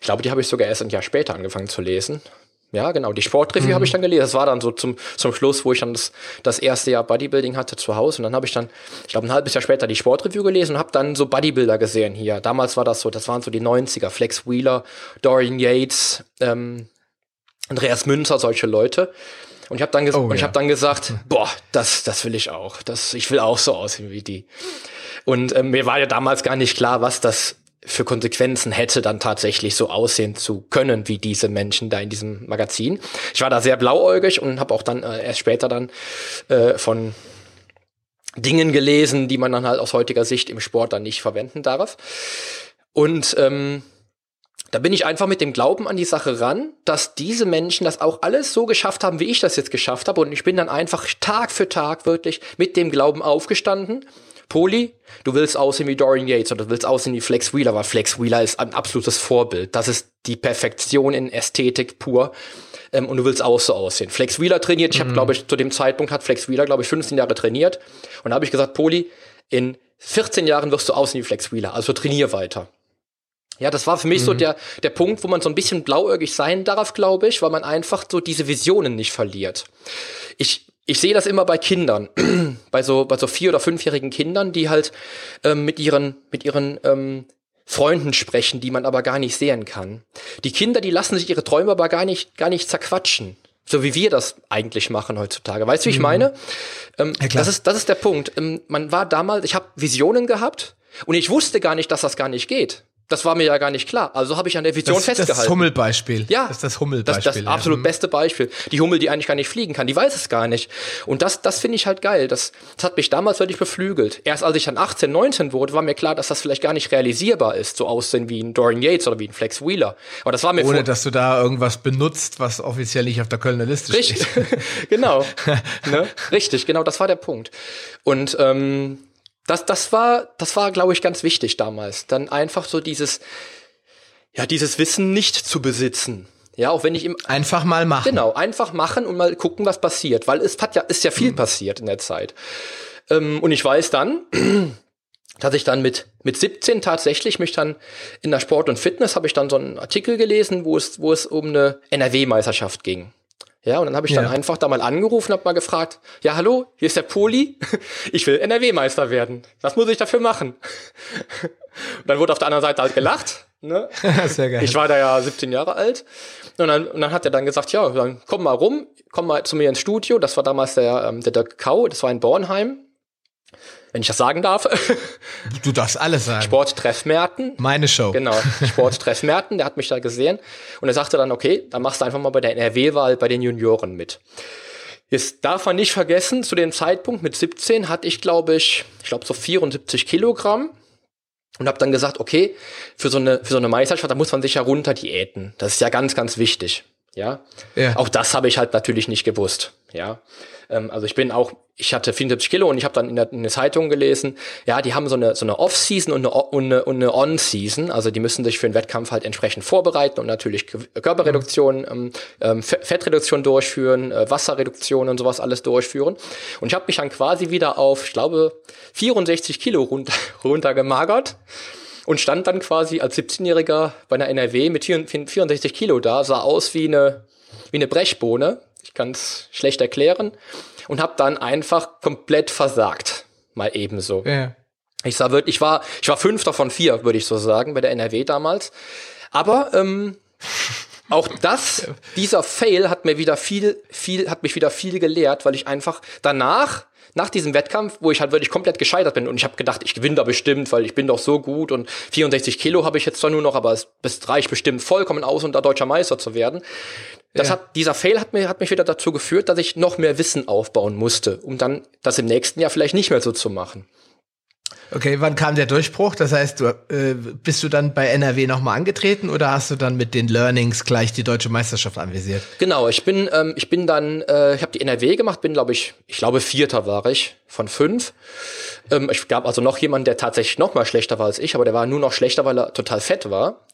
Ich glaube, die habe ich sogar erst ein Jahr später angefangen zu lesen. Ja, genau, die Sportrevue mhm. habe ich dann gelesen. Das war dann so zum, zum Schluss, wo ich dann das, das erste Jahr Bodybuilding hatte zu Hause. Und dann habe ich dann, ich glaube, ein halbes Jahr später die Sportrevue gelesen und habe dann so Bodybuilder gesehen hier. Damals war das so, das waren so die 90er. Flex Wheeler, Dorian Yates, ähm, Andreas Münzer, solche Leute. Und ich habe dann, oh, ja. hab dann gesagt, boah, das, das will ich auch. Das, ich will auch so aussehen wie die. Und ähm, mir war ja damals gar nicht klar, was das für Konsequenzen hätte, dann tatsächlich so aussehen zu können wie diese Menschen da in diesem Magazin. Ich war da sehr blauäugig und habe auch dann äh, erst später dann äh, von Dingen gelesen, die man dann halt aus heutiger Sicht im Sport dann nicht verwenden darf. Und ähm, da bin ich einfach mit dem Glauben an die Sache ran, dass diese Menschen das auch alles so geschafft haben, wie ich das jetzt geschafft habe. Und ich bin dann einfach Tag für Tag wirklich mit dem Glauben aufgestanden. Poli, du willst aussehen wie Dorian Yates oder du willst aussehen wie Flex Wheeler, weil Flex Wheeler ist ein absolutes Vorbild. Das ist die Perfektion in Ästhetik pur. Ähm, und du willst auch so aussehen. Flex Wheeler trainiert. Ich habe, mhm. glaube ich, zu dem Zeitpunkt hat Flex Wheeler, glaube ich, 15 Jahre trainiert. Und da habe ich gesagt, Poli, in 14 Jahren wirst du aussehen wie Flex Wheeler. Also trainier weiter. Ja, das war für mich mhm. so der, der Punkt, wo man so ein bisschen blauäugig sein darf, glaube ich, weil man einfach so diese Visionen nicht verliert. Ich, ich sehe das immer bei Kindern, <clears throat> bei so, bei so vier- oder fünfjährigen Kindern, die halt ähm, mit ihren, mit ihren ähm, Freunden sprechen, die man aber gar nicht sehen kann. Die Kinder, die lassen sich ihre Träume aber gar nicht, gar nicht zerquatschen. So wie wir das eigentlich machen heutzutage. Weißt du, wie ich mhm. meine? Ähm, ja, das, ist, das ist der Punkt. Ähm, man war damals, ich habe Visionen gehabt und ich wusste gar nicht, dass das gar nicht geht. Das war mir ja gar nicht klar. Also habe ich an der Vision das, festgehalten. Das Hummelbeispiel. Ja. Das ist das Hummelbeispiel. Das, das ja. absolut mhm. beste Beispiel. Die Hummel, die eigentlich gar nicht fliegen kann, die weiß es gar nicht. Und das, das finde ich halt geil. Das, das hat mich damals wirklich beflügelt. Erst als ich dann 18, 19 wurde, war mir klar, dass das vielleicht gar nicht realisierbar ist, so aussehen wie ein Dorian Yates oder wie ein Flex Wheeler. Aber das war mir Ohne, dass du da irgendwas benutzt, was offiziell nicht auf der Kölner Liste Richtig. steht. <laughs> genau. <laughs> ne? Richtig, genau, das war der Punkt. Und ähm, das, das war, das war, glaube ich, ganz wichtig damals. Dann einfach so dieses, ja, dieses Wissen nicht zu besitzen. Ja, auch wenn ich ihm einfach mal machen. Genau, einfach machen und mal gucken, was passiert, weil es hat ja ist ja viel mhm. passiert in der Zeit. Ähm, und ich weiß dann, <clears throat> dass ich dann mit mit 17 tatsächlich mich dann in der Sport und Fitness habe ich dann so einen Artikel gelesen, wo es wo es um eine NRW-Meisterschaft ging. Ja, und dann habe ich dann ja. einfach da mal angerufen, habe mal gefragt, ja, hallo, hier ist der Poli, <laughs> ich will NRW-Meister werden. Was muss ich dafür machen? Und <laughs> dann wurde auf der anderen Seite halt gelacht. Ne? <laughs> Sehr geil. Ich war da ja 17 Jahre alt. Und dann, und dann hat er dann gesagt, ja, dann komm mal rum, komm mal zu mir ins Studio. Das war damals der, ähm, der Dirk Kau, das war in Bornheim wenn ich das sagen darf. Du darfst alles sagen. Sporttreff Merten. Meine Show. Genau, Sporttreff Merten, der hat mich da gesehen und er sagte dann, okay, dann machst du einfach mal bei der NRW-Wahl bei den Junioren mit. Jetzt darf man nicht vergessen, zu dem Zeitpunkt mit 17 hatte ich, glaube ich, ich glaube so 74 Kilogramm und habe dann gesagt, okay, für so eine für so eine Meisterschaft, da muss man sich ja runter diäten. Das ist ja ganz ganz wichtig, ja. ja. Auch das habe ich halt natürlich nicht gewusst, ja. Ähm, also ich bin auch, ich hatte 74 Kilo und ich habe dann in der, in der Zeitung gelesen, ja, die haben so eine, so eine Off-Season und eine, und eine, und eine On-Season. Also die müssen sich für den Wettkampf halt entsprechend vorbereiten und natürlich Körperreduktion, ähm, ähm Fettreduktion durchführen, äh, Wasserreduktion und sowas alles durchführen. Und ich habe mich dann quasi wieder auf, ich glaube, 64 Kilo runter, <laughs> runtergemagert und stand dann quasi als 17-Jähriger bei einer NRW mit 64 Kilo da, sah aus wie eine, wie eine Brechbohne ich kann es schlecht erklären. Und habe dann einfach komplett versagt. Mal ebenso. Ja. Ich sah wirklich, ich war, ich war fünfter von vier, würde ich so sagen, bei der NRW damals. Aber ähm, <laughs> auch das, dieser Fail hat mir wieder viel, viel, hat mich wieder viel gelehrt, weil ich einfach danach nach diesem Wettkampf, wo ich halt wirklich komplett gescheitert bin und ich habe gedacht, ich gewinne da bestimmt, weil ich bin doch so gut und 64 Kilo habe ich jetzt zwar nur noch, aber es, es reicht bestimmt vollkommen aus, um da deutscher Meister zu werden. Das ja. hat, dieser Fail hat, mir, hat mich wieder dazu geführt, dass ich noch mehr Wissen aufbauen musste, um dann das im nächsten Jahr vielleicht nicht mehr so zu machen. Okay, wann kam der Durchbruch? Das heißt, du, äh, bist du dann bei NRW nochmal angetreten oder hast du dann mit den Learnings gleich die deutsche Meisterschaft anvisiert? Genau, ich bin, ähm, ich bin dann, äh, ich habe die NRW gemacht, bin glaube ich, ich glaube Vierter war ich von fünf. Ähm, ich gab also noch jemanden, der tatsächlich noch mal schlechter war als ich, aber der war nur noch schlechter, weil er total fett war.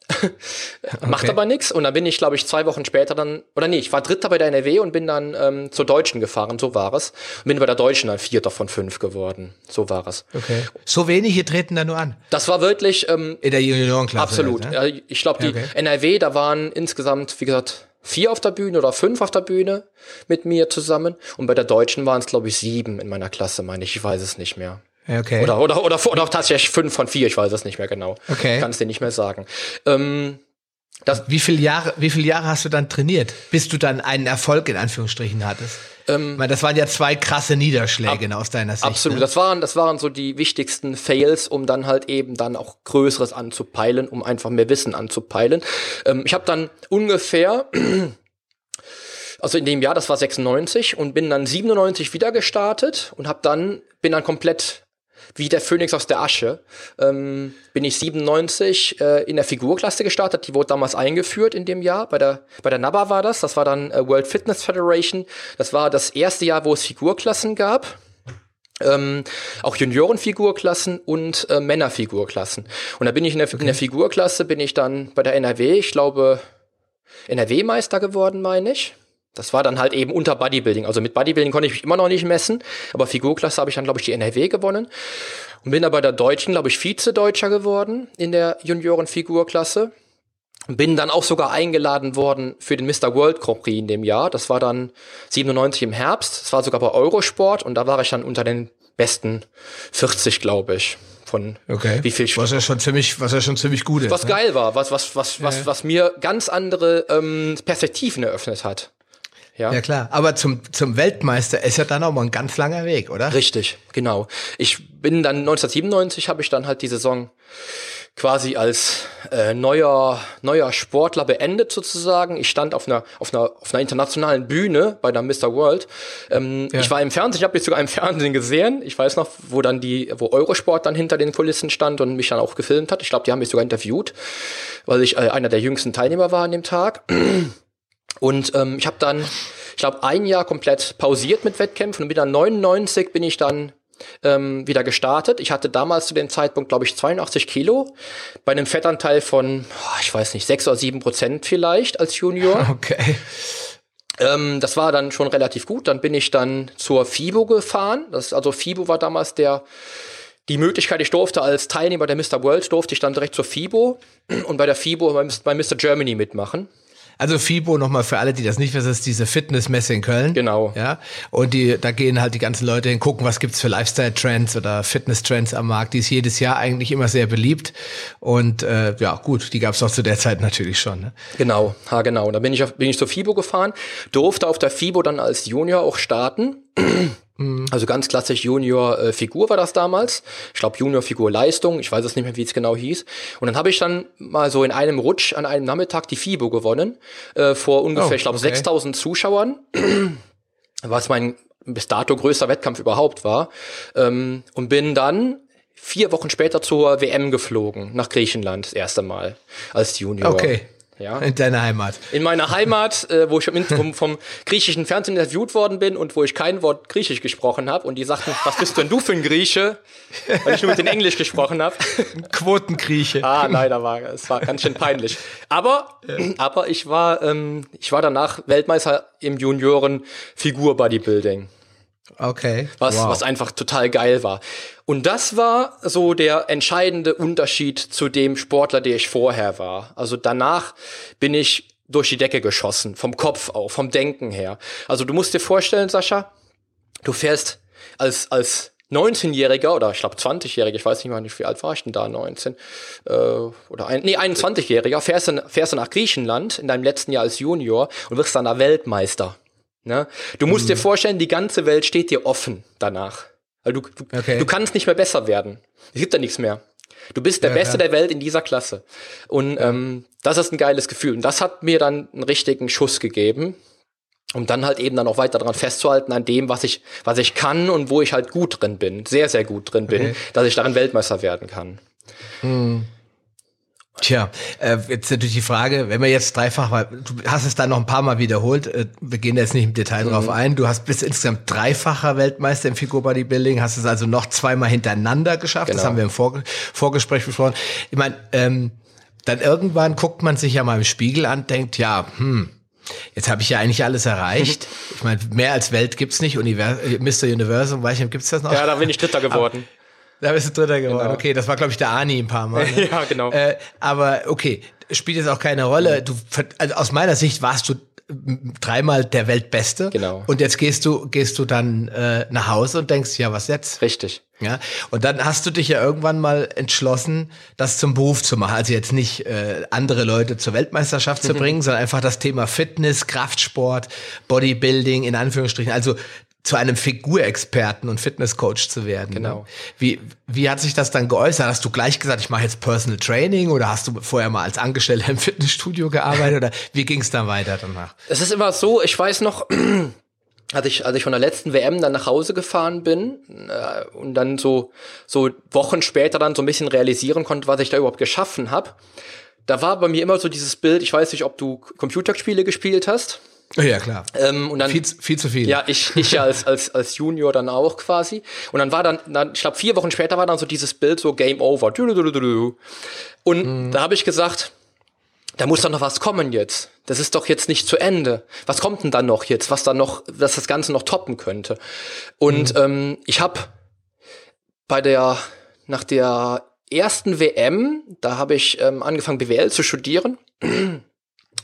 Macht Okay. aber nichts. Und dann bin ich, glaube ich, zwei Wochen später dann, oder nee, ich war Dritter bei der NRW und bin dann ähm, zur Deutschen gefahren, so war es. Und bin bei der Deutschen dann Vierter von fünf geworden, so war es. Okay. So wenige treten da nur an. Das war wirklich ähm, In der Juniorenklasse. absolut. halt, ne? Ja, ich glaube, die okay. NRW, da waren insgesamt, wie gesagt, vier auf der Bühne oder fünf auf der Bühne mit mir zusammen. Und bei der Deutschen waren es, glaube ich, sieben in meiner Klasse, meine ich. Ich weiß es nicht mehr. Okay. Oder, oder, oder, oder tatsächlich fünf von vier, ich weiß es nicht mehr genau. Okay. Ich kann es dir nicht mehr sagen. Ähm, Wie viele Jahre, wie viele Jahre hast du dann trainiert, bis du dann einen Erfolg in Anführungsstrichen hattest? Ähm, ich meine, das waren ja zwei krasse Niederschläge aus deiner Sicht. Absolut. Ne? Das waren, das waren so die wichtigsten Fails, um dann halt eben dann auch Größeres anzupeilen, um einfach mehr Wissen anzupeilen. Ähm, ich habe dann ungefähr, <clears throat> also in dem Jahr, das war 96 und bin dann 97 wieder gestartet und habe dann, bin dann komplett wie der Phönix aus der Asche, ähm, bin ich 97 äh, in der Figurklasse gestartet. Die wurde damals eingeführt in dem Jahr. Bei der, bei der NABA war das. Das war dann äh, World Fitness Federation. Das war das erste Jahr, wo es Figurklassen gab. Ähm, auch Juniorenfigurklassen und äh, Männerfigurklassen. Und da bin ich in der, in der Figurklasse, bin ich dann bei der NRW, ich glaube, NRW-Meister geworden, meine ich. Das war dann halt eben unter Bodybuilding. Also mit Bodybuilding konnte ich mich immer noch nicht messen, aber Figurklasse habe ich dann, glaube ich, die NRW gewonnen. Und bin da bei der Deutschen, glaube ich, Vize-Deutscher geworden in der Junioren-Figurklasse. Bin dann auch sogar eingeladen worden für den Mr. World Grand Prix in dem Jahr. Das war dann 97 im Herbst. Das war sogar bei Eurosport und da war ich dann unter den besten 40, glaube ich. Von Okay. wie viel Was ja schon ziemlich, was ja schon ziemlich gut ist. was ne? geil war, was, was, was, was, was mir ganz andere ähm, Perspektiven eröffnet hat. Ja. Ja klar, aber zum, zum Weltmeister ist ja dann auch mal ein ganz langer Weg, oder? Richtig, genau. Ich bin dann 1997 habe ich dann halt die Saison quasi als äh, neuer neuer Sportler beendet sozusagen. Ich stand auf einer auf einer auf einer internationalen Bühne bei der Mr. World. Ähm, Ja. Ich war im Fernsehen, ich habe mich sogar im Fernsehen gesehen. Ich weiß noch, wo dann die wo Eurosport dann hinter den Kulissen stand und mich dann auch gefilmt hat. Ich glaube, die haben mich sogar interviewt, weil ich äh, einer der jüngsten Teilnehmer war an dem Tag. Und ähm, ich habe dann, ich glaube, ein Jahr komplett pausiert mit Wettkämpfen und wieder 99 bin ich dann ähm, wieder gestartet. Ich hatte damals zu dem Zeitpunkt, glaube ich, 82 Kilo, bei einem Fettanteil von, ich weiß nicht, 6 oder 7 Prozent vielleicht als Junior. <laughs> Okay. Ähm, das war dann schon relativ gut. Dann bin ich dann zur FIBO gefahren. Das, also FIBO war damals der die Möglichkeit, ich durfte als Teilnehmer der Mr. World, durfte ich dann direkt zur FIBO und bei der FIBO bei Mr. Germany mitmachen. Also FIBO nochmal für alle, die das nicht wissen, ist diese Fitnessmesse in Köln. Genau. Ja. Und die, da gehen halt die ganzen Leute hin, gucken, was gibt's für Lifestyle-Trends oder Fitness-Trends am Markt. Die ist jedes Jahr eigentlich immer sehr beliebt. Und äh, ja, gut, die gab's auch zu der Zeit natürlich schon. Ne? Genau, ha, genau. Da bin ich, auf, bin ich zur FIBO gefahren, durfte auf der FIBO dann als Junior auch starten. Also ganz klassisch Junior-Figur war das damals. Ich glaube Junior-Figur-Leistung, ich weiß es nicht mehr, wie es genau hieß. Und dann habe ich dann mal so in einem Rutsch an einem Nachmittag die FIBO gewonnen, äh, vor ungefähr, Oh, ich glaube, okay. 6000 Zuschauern. <clears throat> Was mein bis dato größter Wettkampf überhaupt war. Ähm, und bin dann vier Wochen später zur WM geflogen, nach Griechenland, das erste Mal als Junior. Okay. Ja. In deiner Heimat. In meiner Heimat, äh, wo ich vom, vom, griechischen Fernsehen interviewt worden bin und wo ich kein Wort Griechisch gesprochen habe und die sagten, was bist denn du für ein Grieche? Weil ich nur mit den Englisch gesprochen habe. <laughs> Quotengrieche. Ah, leider war es war ganz schön peinlich. Aber, aber ich war, ähm, ich war danach Weltmeister im Junioren Figur Bodybuilding Okay. was, wow. was einfach total geil war. Und das war so der entscheidende Unterschied zu dem Sportler, der ich vorher war. Also danach bin ich durch die Decke geschossen, vom Kopf auf, vom Denken her. Also du musst dir vorstellen, Sascha, du fährst als, als 19-Jähriger oder ich glaube 20-Jähriger, ich weiß nicht mal, wie alt war ich denn da, 19 äh, oder ein, nee, 21-Jähriger, fährst du, fährst du nach Griechenland in deinem letzten Jahr als Junior und wirst dann da Weltmeister. Ne? Du musst dir vorstellen, die ganze Welt steht dir offen danach. Weil du, du, Okay. du kannst nicht mehr besser werden. Es gibt da nichts mehr. Du bist der Ja, Beste ja. der Welt in dieser Klasse. Und ähm, das ist ein geiles Gefühl. Und das hat mir dann einen richtigen Schuss gegeben. um dann halt eben dann auch weiter daran festzuhalten an dem, was ich, was ich kann und wo ich halt gut drin bin, sehr, sehr gut drin bin, okay. dass ich darin Weltmeister werden kann. Hm. Tja, äh, jetzt natürlich die Frage, wenn wir jetzt dreifach, weil du hast es dann noch ein paar Mal wiederholt, äh, wir gehen jetzt nicht im Detail mhm. drauf ein, du hast bis insgesamt dreifacher Weltmeister im Figur-Bodybuilding, hast es also noch zweimal hintereinander geschafft, genau. das haben wir im Vor Vorgespräch besprochen. Ich meine, ähm, dann irgendwann guckt man sich ja mal im Spiegel an, denkt, ja, hm, Jetzt habe ich ja eigentlich alles erreicht. <laughs> Ich meine, mehr als Welt gibt's nicht. Univers Mr. Universum, weiß ich, gibt's das noch? Ja, da bin ich Dritter geworden. Da bist du Dritter geworden. Genau. Okay, das war, glaube ich, der Ani ein paar Mal. <laughs> Ne? ja, genau. Äh, aber okay, spielt jetzt auch keine Rolle. Du, also aus meiner Sicht warst du dreimal der Weltbeste. Genau. Und jetzt gehst du, gehst du dann äh, nach Hause und denkst, ja, was jetzt? Richtig. Ja. Und dann hast du dich ja irgendwann mal entschlossen, das zum Beruf zu machen. Also jetzt nicht äh, andere Leute zur Weltmeisterschaft zu bringen, sondern einfach das Thema Fitness, Kraftsport, Bodybuilding in Anführungsstrichen. Also zu einem Figurexperten und Fitnesscoach zu werden. Ne? Genau. Wie, wie hat sich das dann geäußert? Hast du gleich gesagt, ich mache jetzt Personal Training oder hast du vorher mal als Angestellter im Fitnessstudio gearbeitet oder wie ging es dann weiter danach? Es ist immer so, ich weiß noch, <clears throat> als ich, als ich von der letzten WM dann nach Hause gefahren bin äh, und dann so, so Wochen später dann so ein bisschen realisieren konnte, was ich da überhaupt geschaffen habe, da war bei mir immer so dieses Bild, ich weiß nicht, ob du Computerspiele gespielt hast. Ja, klar. Ähm, und dann, viel, viel zu viel. Ja, ich, ich ja als, als, als Junior dann auch quasi. Und dann war dann, dann ich glaube, vier Wochen später war dann so dieses Bild so Game Over. Und mhm. da habe ich gesagt, da muss doch noch was kommen jetzt. Das ist doch jetzt nicht zu Ende. Was kommt denn dann noch jetzt, was dann noch, was das Ganze noch toppen könnte? Und mhm. ähm, ich habe bei der, nach der ersten WM, da habe ich ähm, angefangen BWL zu studieren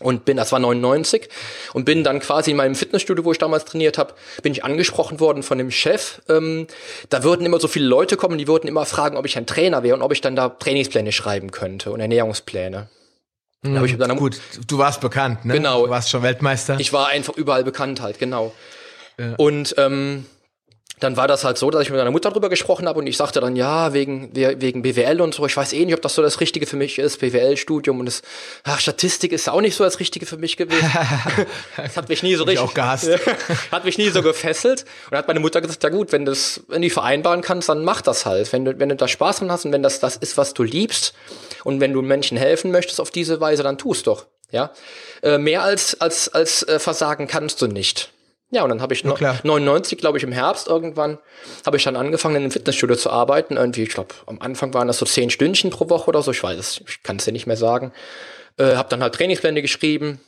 und bin, das war 99, und bin dann quasi in meinem Fitnessstudio, wo ich damals trainiert habe, bin ich angesprochen worden von dem Chef. Ähm, da würden immer so viele Leute kommen, die würden immer fragen, ob ich ein Trainer wäre und ob ich dann da Trainingspläne schreiben könnte und Ernährungspläne. Mhm, ich dann gut, du warst bekannt, ne? Genau. Du warst schon Weltmeister. Ich war einfach überall bekannt halt, genau. Ja. Und ähm, dann war das halt so, dass ich mit meiner Mutter drüber gesprochen habe und ich sagte dann, ja, wegen, wegen BWL und so, ich weiß eh nicht, ob das so das Richtige für mich ist, BWL-Studium und das, ach, Statistik ist auch nicht so das Richtige für mich gewesen. <laughs> das hat mich nie so richtig, <laughs> hat mich nie so gefesselt und hat meine Mutter gesagt, ja gut, wenn das, wenn du vereinbaren kannst, dann mach das halt. Wenn du, wenn du da Spaß dran hast und wenn das das ist, was du liebst und wenn du Menschen helfen möchtest auf diese Weise, dann tust doch, ja. Äh, mehr als, als, als äh, Versagen kannst du nicht. Ja, und dann habe ich no 99, glaube ich, im Herbst irgendwann, habe ich dann angefangen, in einem Fitnessstudio zu arbeiten. Irgendwie, ich glaube, am Anfang waren das so zehn Stündchen pro Woche oder so. Ich weiß es, ich kann es dir nicht mehr sagen. Äh, habe dann halt Trainingspläne geschrieben.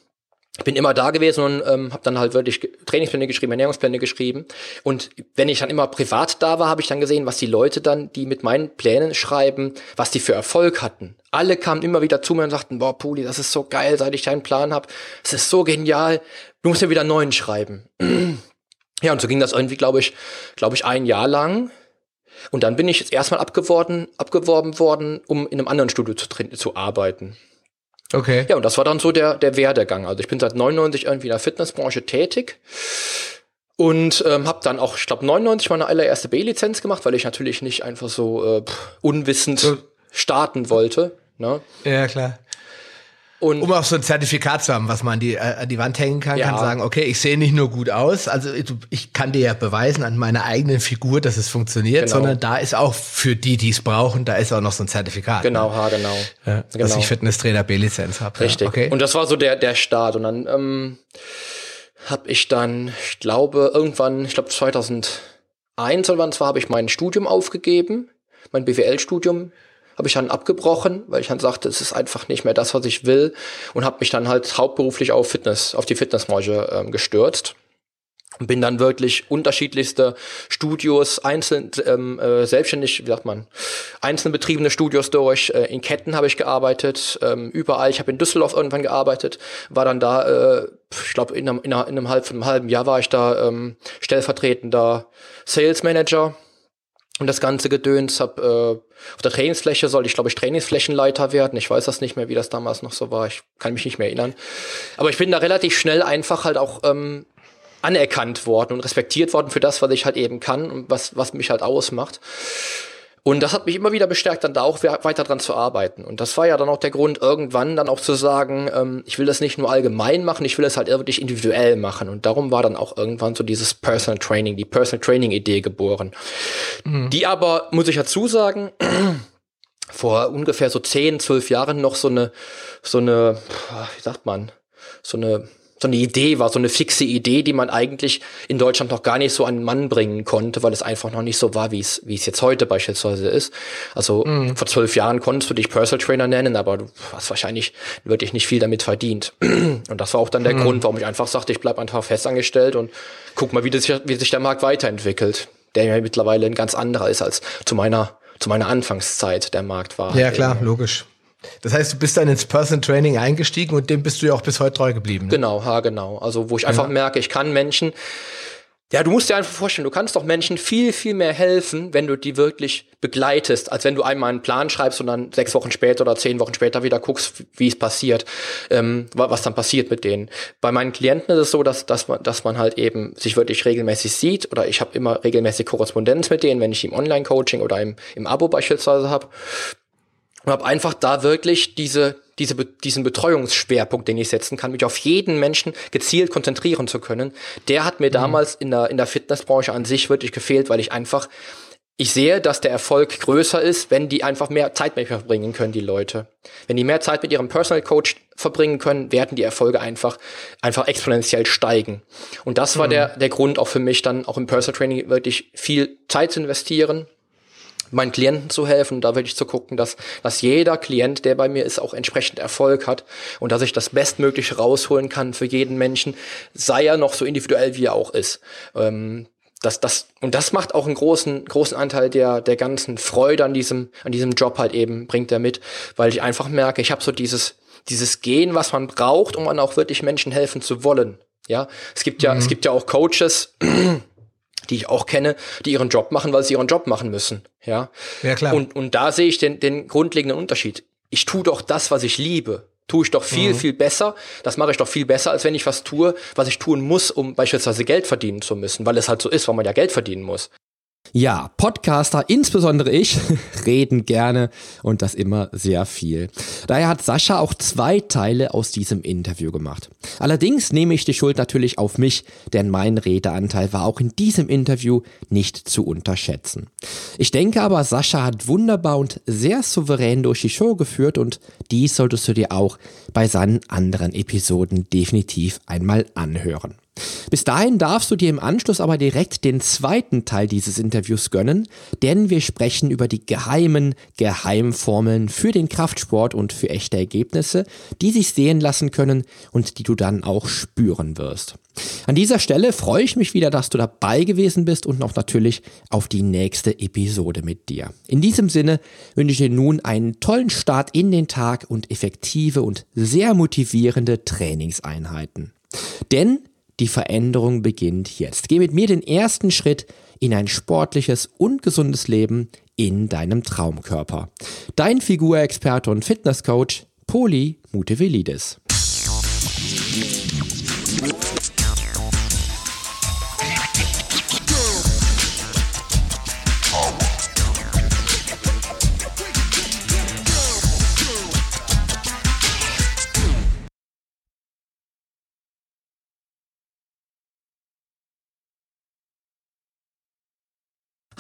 Bin immer da gewesen und ähm, habe dann halt wirklich Trainingspläne geschrieben, Ernährungspläne geschrieben. Und wenn ich dann immer privat da war, habe ich dann gesehen, was die Leute dann, die mit meinen Plänen schreiben, was die für Erfolg hatten. Alle kamen immer wieder zu mir und sagten, boah, Puli, das ist so geil, seit ich deinen Plan habe. Es ist so genial du musst ja wieder einen neuen schreiben. ja, und so ging das irgendwie, glaube ich, glaube ich, ein Jahr lang. Und dann bin ich jetzt erstmal abgeworben, abgeworben worden, um in einem anderen Studio zu, zu arbeiten. Okay. Ja, und das war dann so der, der Werdegang. Also ich bin seit 99 irgendwie in der Fitnessbranche tätig und ähm, habe dann auch, ich glaube, 99 meine allererste B-Lizenz gemacht, weil ich natürlich nicht einfach so äh, unwissend so. starten wollte. Ne? Ja, klar. Und um auch so ein Zertifikat zu haben, was man an die, äh, an die Wand hängen kann, ja. kann sagen, okay, ich sehe nicht nur gut aus, also ich kann dir ja beweisen an meiner eigenen Figur, dass es funktioniert, genau. sondern da ist auch für die, die es brauchen, da ist auch noch so ein Zertifikat. Genau, ne? ha, genau. Ja, genau. Dass ich Fitnesstrainer B-Lizenz habe. Richtig. Ja, okay. Und das war so der, der Start. Und dann ähm, habe ich dann, ich glaube, irgendwann, ich glaube 2001 oder wann zwar, habe ich mein Studium aufgegeben, mein BWL-Studium habe ich dann abgebrochen, weil ich dann sagte, es ist einfach nicht mehr das, was ich will und habe mich dann halt hauptberuflich auf Fitness, auf die Fitnessbranche ähm, gestürzt und bin dann wirklich unterschiedlichste Studios einzeln ähm, äh, selbstständig, wie sagt man, einzeln betriebene Studios durch. Äh, in Ketten habe ich gearbeitet, ähm, überall. Ich habe in Düsseldorf irgendwann gearbeitet, war dann da, äh, ich glaube in einem, in, einem, in einem, halb, einem halben Jahr war ich da ähm, stellvertretender Sales Manager und das ganze Gedöns. Hab, äh, auf der Trainingsfläche sollte ich, glaube ich, Trainingsflächenleiter werden. Ich weiß das nicht mehr, wie das damals noch so war. Ich kann mich nicht mehr erinnern. Aber ich bin da relativ schnell einfach halt auch ähm, anerkannt worden und respektiert worden für das, was ich halt eben kann und was, was mich halt ausmacht. Und das hat mich immer wieder bestärkt, dann da auch weiter dran zu arbeiten. Und das war ja dann auch der Grund, irgendwann dann auch zu sagen, ähm, ich will das nicht nur allgemein machen, ich will es halt wirklich individuell machen. Und darum war dann auch irgendwann so dieses Personal Training, die Personal Training Idee geboren. Mhm. Die aber, muss ich dazu sagen, <clears throat> vor ungefähr so 10, 12 Jahren noch so eine, so eine, wie sagt man, so eine so eine Idee war, so eine fixe Idee, die man eigentlich in Deutschland noch gar nicht so an den Mann bringen konnte, weil es einfach noch nicht so war, wie es, wie es jetzt heute beispielsweise ist. Also mhm. vor zwölf Jahren konntest du dich Personal Trainer nennen, aber du hast wahrscheinlich wirklich nicht viel damit verdient. <clears throat> Und das war auch dann der mhm. Grund, warum ich einfach sagte, ich bleib einfach festangestellt und guck mal, wie, das, wie sich der Markt weiterentwickelt, der ja mittlerweile ein ganz anderer ist als zu meiner zu meiner Anfangszeit der Markt war. Ja, klar, logisch. Das heißt, du bist dann ins Person Training eingestiegen und dem bist du ja auch bis heute treu geblieben. Ne? Genau, ha, genau. Also wo ich einfach ja. merke, ich kann Menschen, ja, du musst dir einfach vorstellen, du kannst doch Menschen viel, viel mehr helfen, wenn du die wirklich begleitest, als wenn du einmal einen Plan schreibst und dann sechs Wochen später oder zehn Wochen später wieder guckst, wie es passiert, ähm, was dann passiert mit denen. Bei meinen Klienten ist es so, dass, dass, man, dass man halt eben sich wirklich regelmäßig sieht oder ich habe immer regelmäßig Korrespondenz mit denen, wenn ich im Online-Coaching oder im, im Abo beispielsweise habe und habe einfach da wirklich diese, diese, diesen Betreuungsschwerpunkt, den ich setzen kann, mich auf jeden Menschen gezielt konzentrieren zu können. Der hat mir mhm. damals in der, in der Fitnessbranche an sich wirklich gefehlt, weil ich einfach, ich sehe, dass der Erfolg größer ist, wenn die einfach mehr Zeit mit mir verbringen können, die Leute. Wenn die mehr Zeit mit ihrem Personal Coach verbringen können, werden die Erfolge einfach, einfach exponentiell steigen. Und das war mhm. der, der Grund auch für mich dann auch im Personal Training wirklich viel Zeit zu investieren, meinen Klienten zu helfen, da wirklich zu gucken, dass, dass jeder Klient, der bei mir ist, auch entsprechend Erfolg hat und dass ich das Bestmögliche rausholen kann für jeden Menschen, sei er noch so individuell, wie er auch ist. Ähm, das, das, und das macht auch einen großen, großen Anteil der, der ganzen Freude an diesem, an diesem Job halt eben, bringt er mit, weil ich einfach merke, ich habe so dieses, dieses Gen, was man braucht, um dann auch wirklich Menschen helfen zu wollen. Ja, es gibt ja, mhm. es gibt ja auch Coaches, die ich auch kenne, die ihren Job machen, weil sie ihren Job machen müssen. Ja, ja klar. Und, und da sehe ich den, den grundlegenden Unterschied. Ich tue doch das, was ich liebe. Tue ich doch viel, mhm. viel besser. Das mache ich doch viel besser, als wenn ich was tue, was ich tun muss, um beispielsweise Geld verdienen zu müssen, weil es halt so ist, weil man ja Geld verdienen muss. Ja, Podcaster, insbesondere ich, <laughs> reden gerne und das immer sehr viel. Daher hat Sascha auch zwei Teile aus diesem Interview gemacht. Allerdings nehme ich die Schuld natürlich auf mich, denn mein Redeanteil war auch in diesem Interview nicht zu unterschätzen. Ich denke aber, Sascha hat wunderbar und sehr souverän durch die Show geführt und dies solltest du dir auch bei seinen anderen Episoden definitiv einmal anhören. Bis dahin darfst du dir im Anschluss aber direkt den zweiten Teil dieses Interviews gönnen, denn wir sprechen über die geheimen Geheimformeln für den Kraftsport und für echte Ergebnisse, die sich sehen lassen können und die du dann auch spüren wirst. An dieser Stelle freue ich mich wieder, dass du dabei gewesen bist und noch natürlich auf die nächste Episode mit dir. In diesem Sinne wünsche ich dir nun einen tollen Start in den Tag und effektive und sehr motivierende Trainingseinheiten. Denn die Veränderung beginnt jetzt. Geh mit mir den ersten Schritt in ein sportliches und gesundes Leben in deinem Traumkörper. Dein Figurexperte und Fitnesscoach Poli Mutevelidis.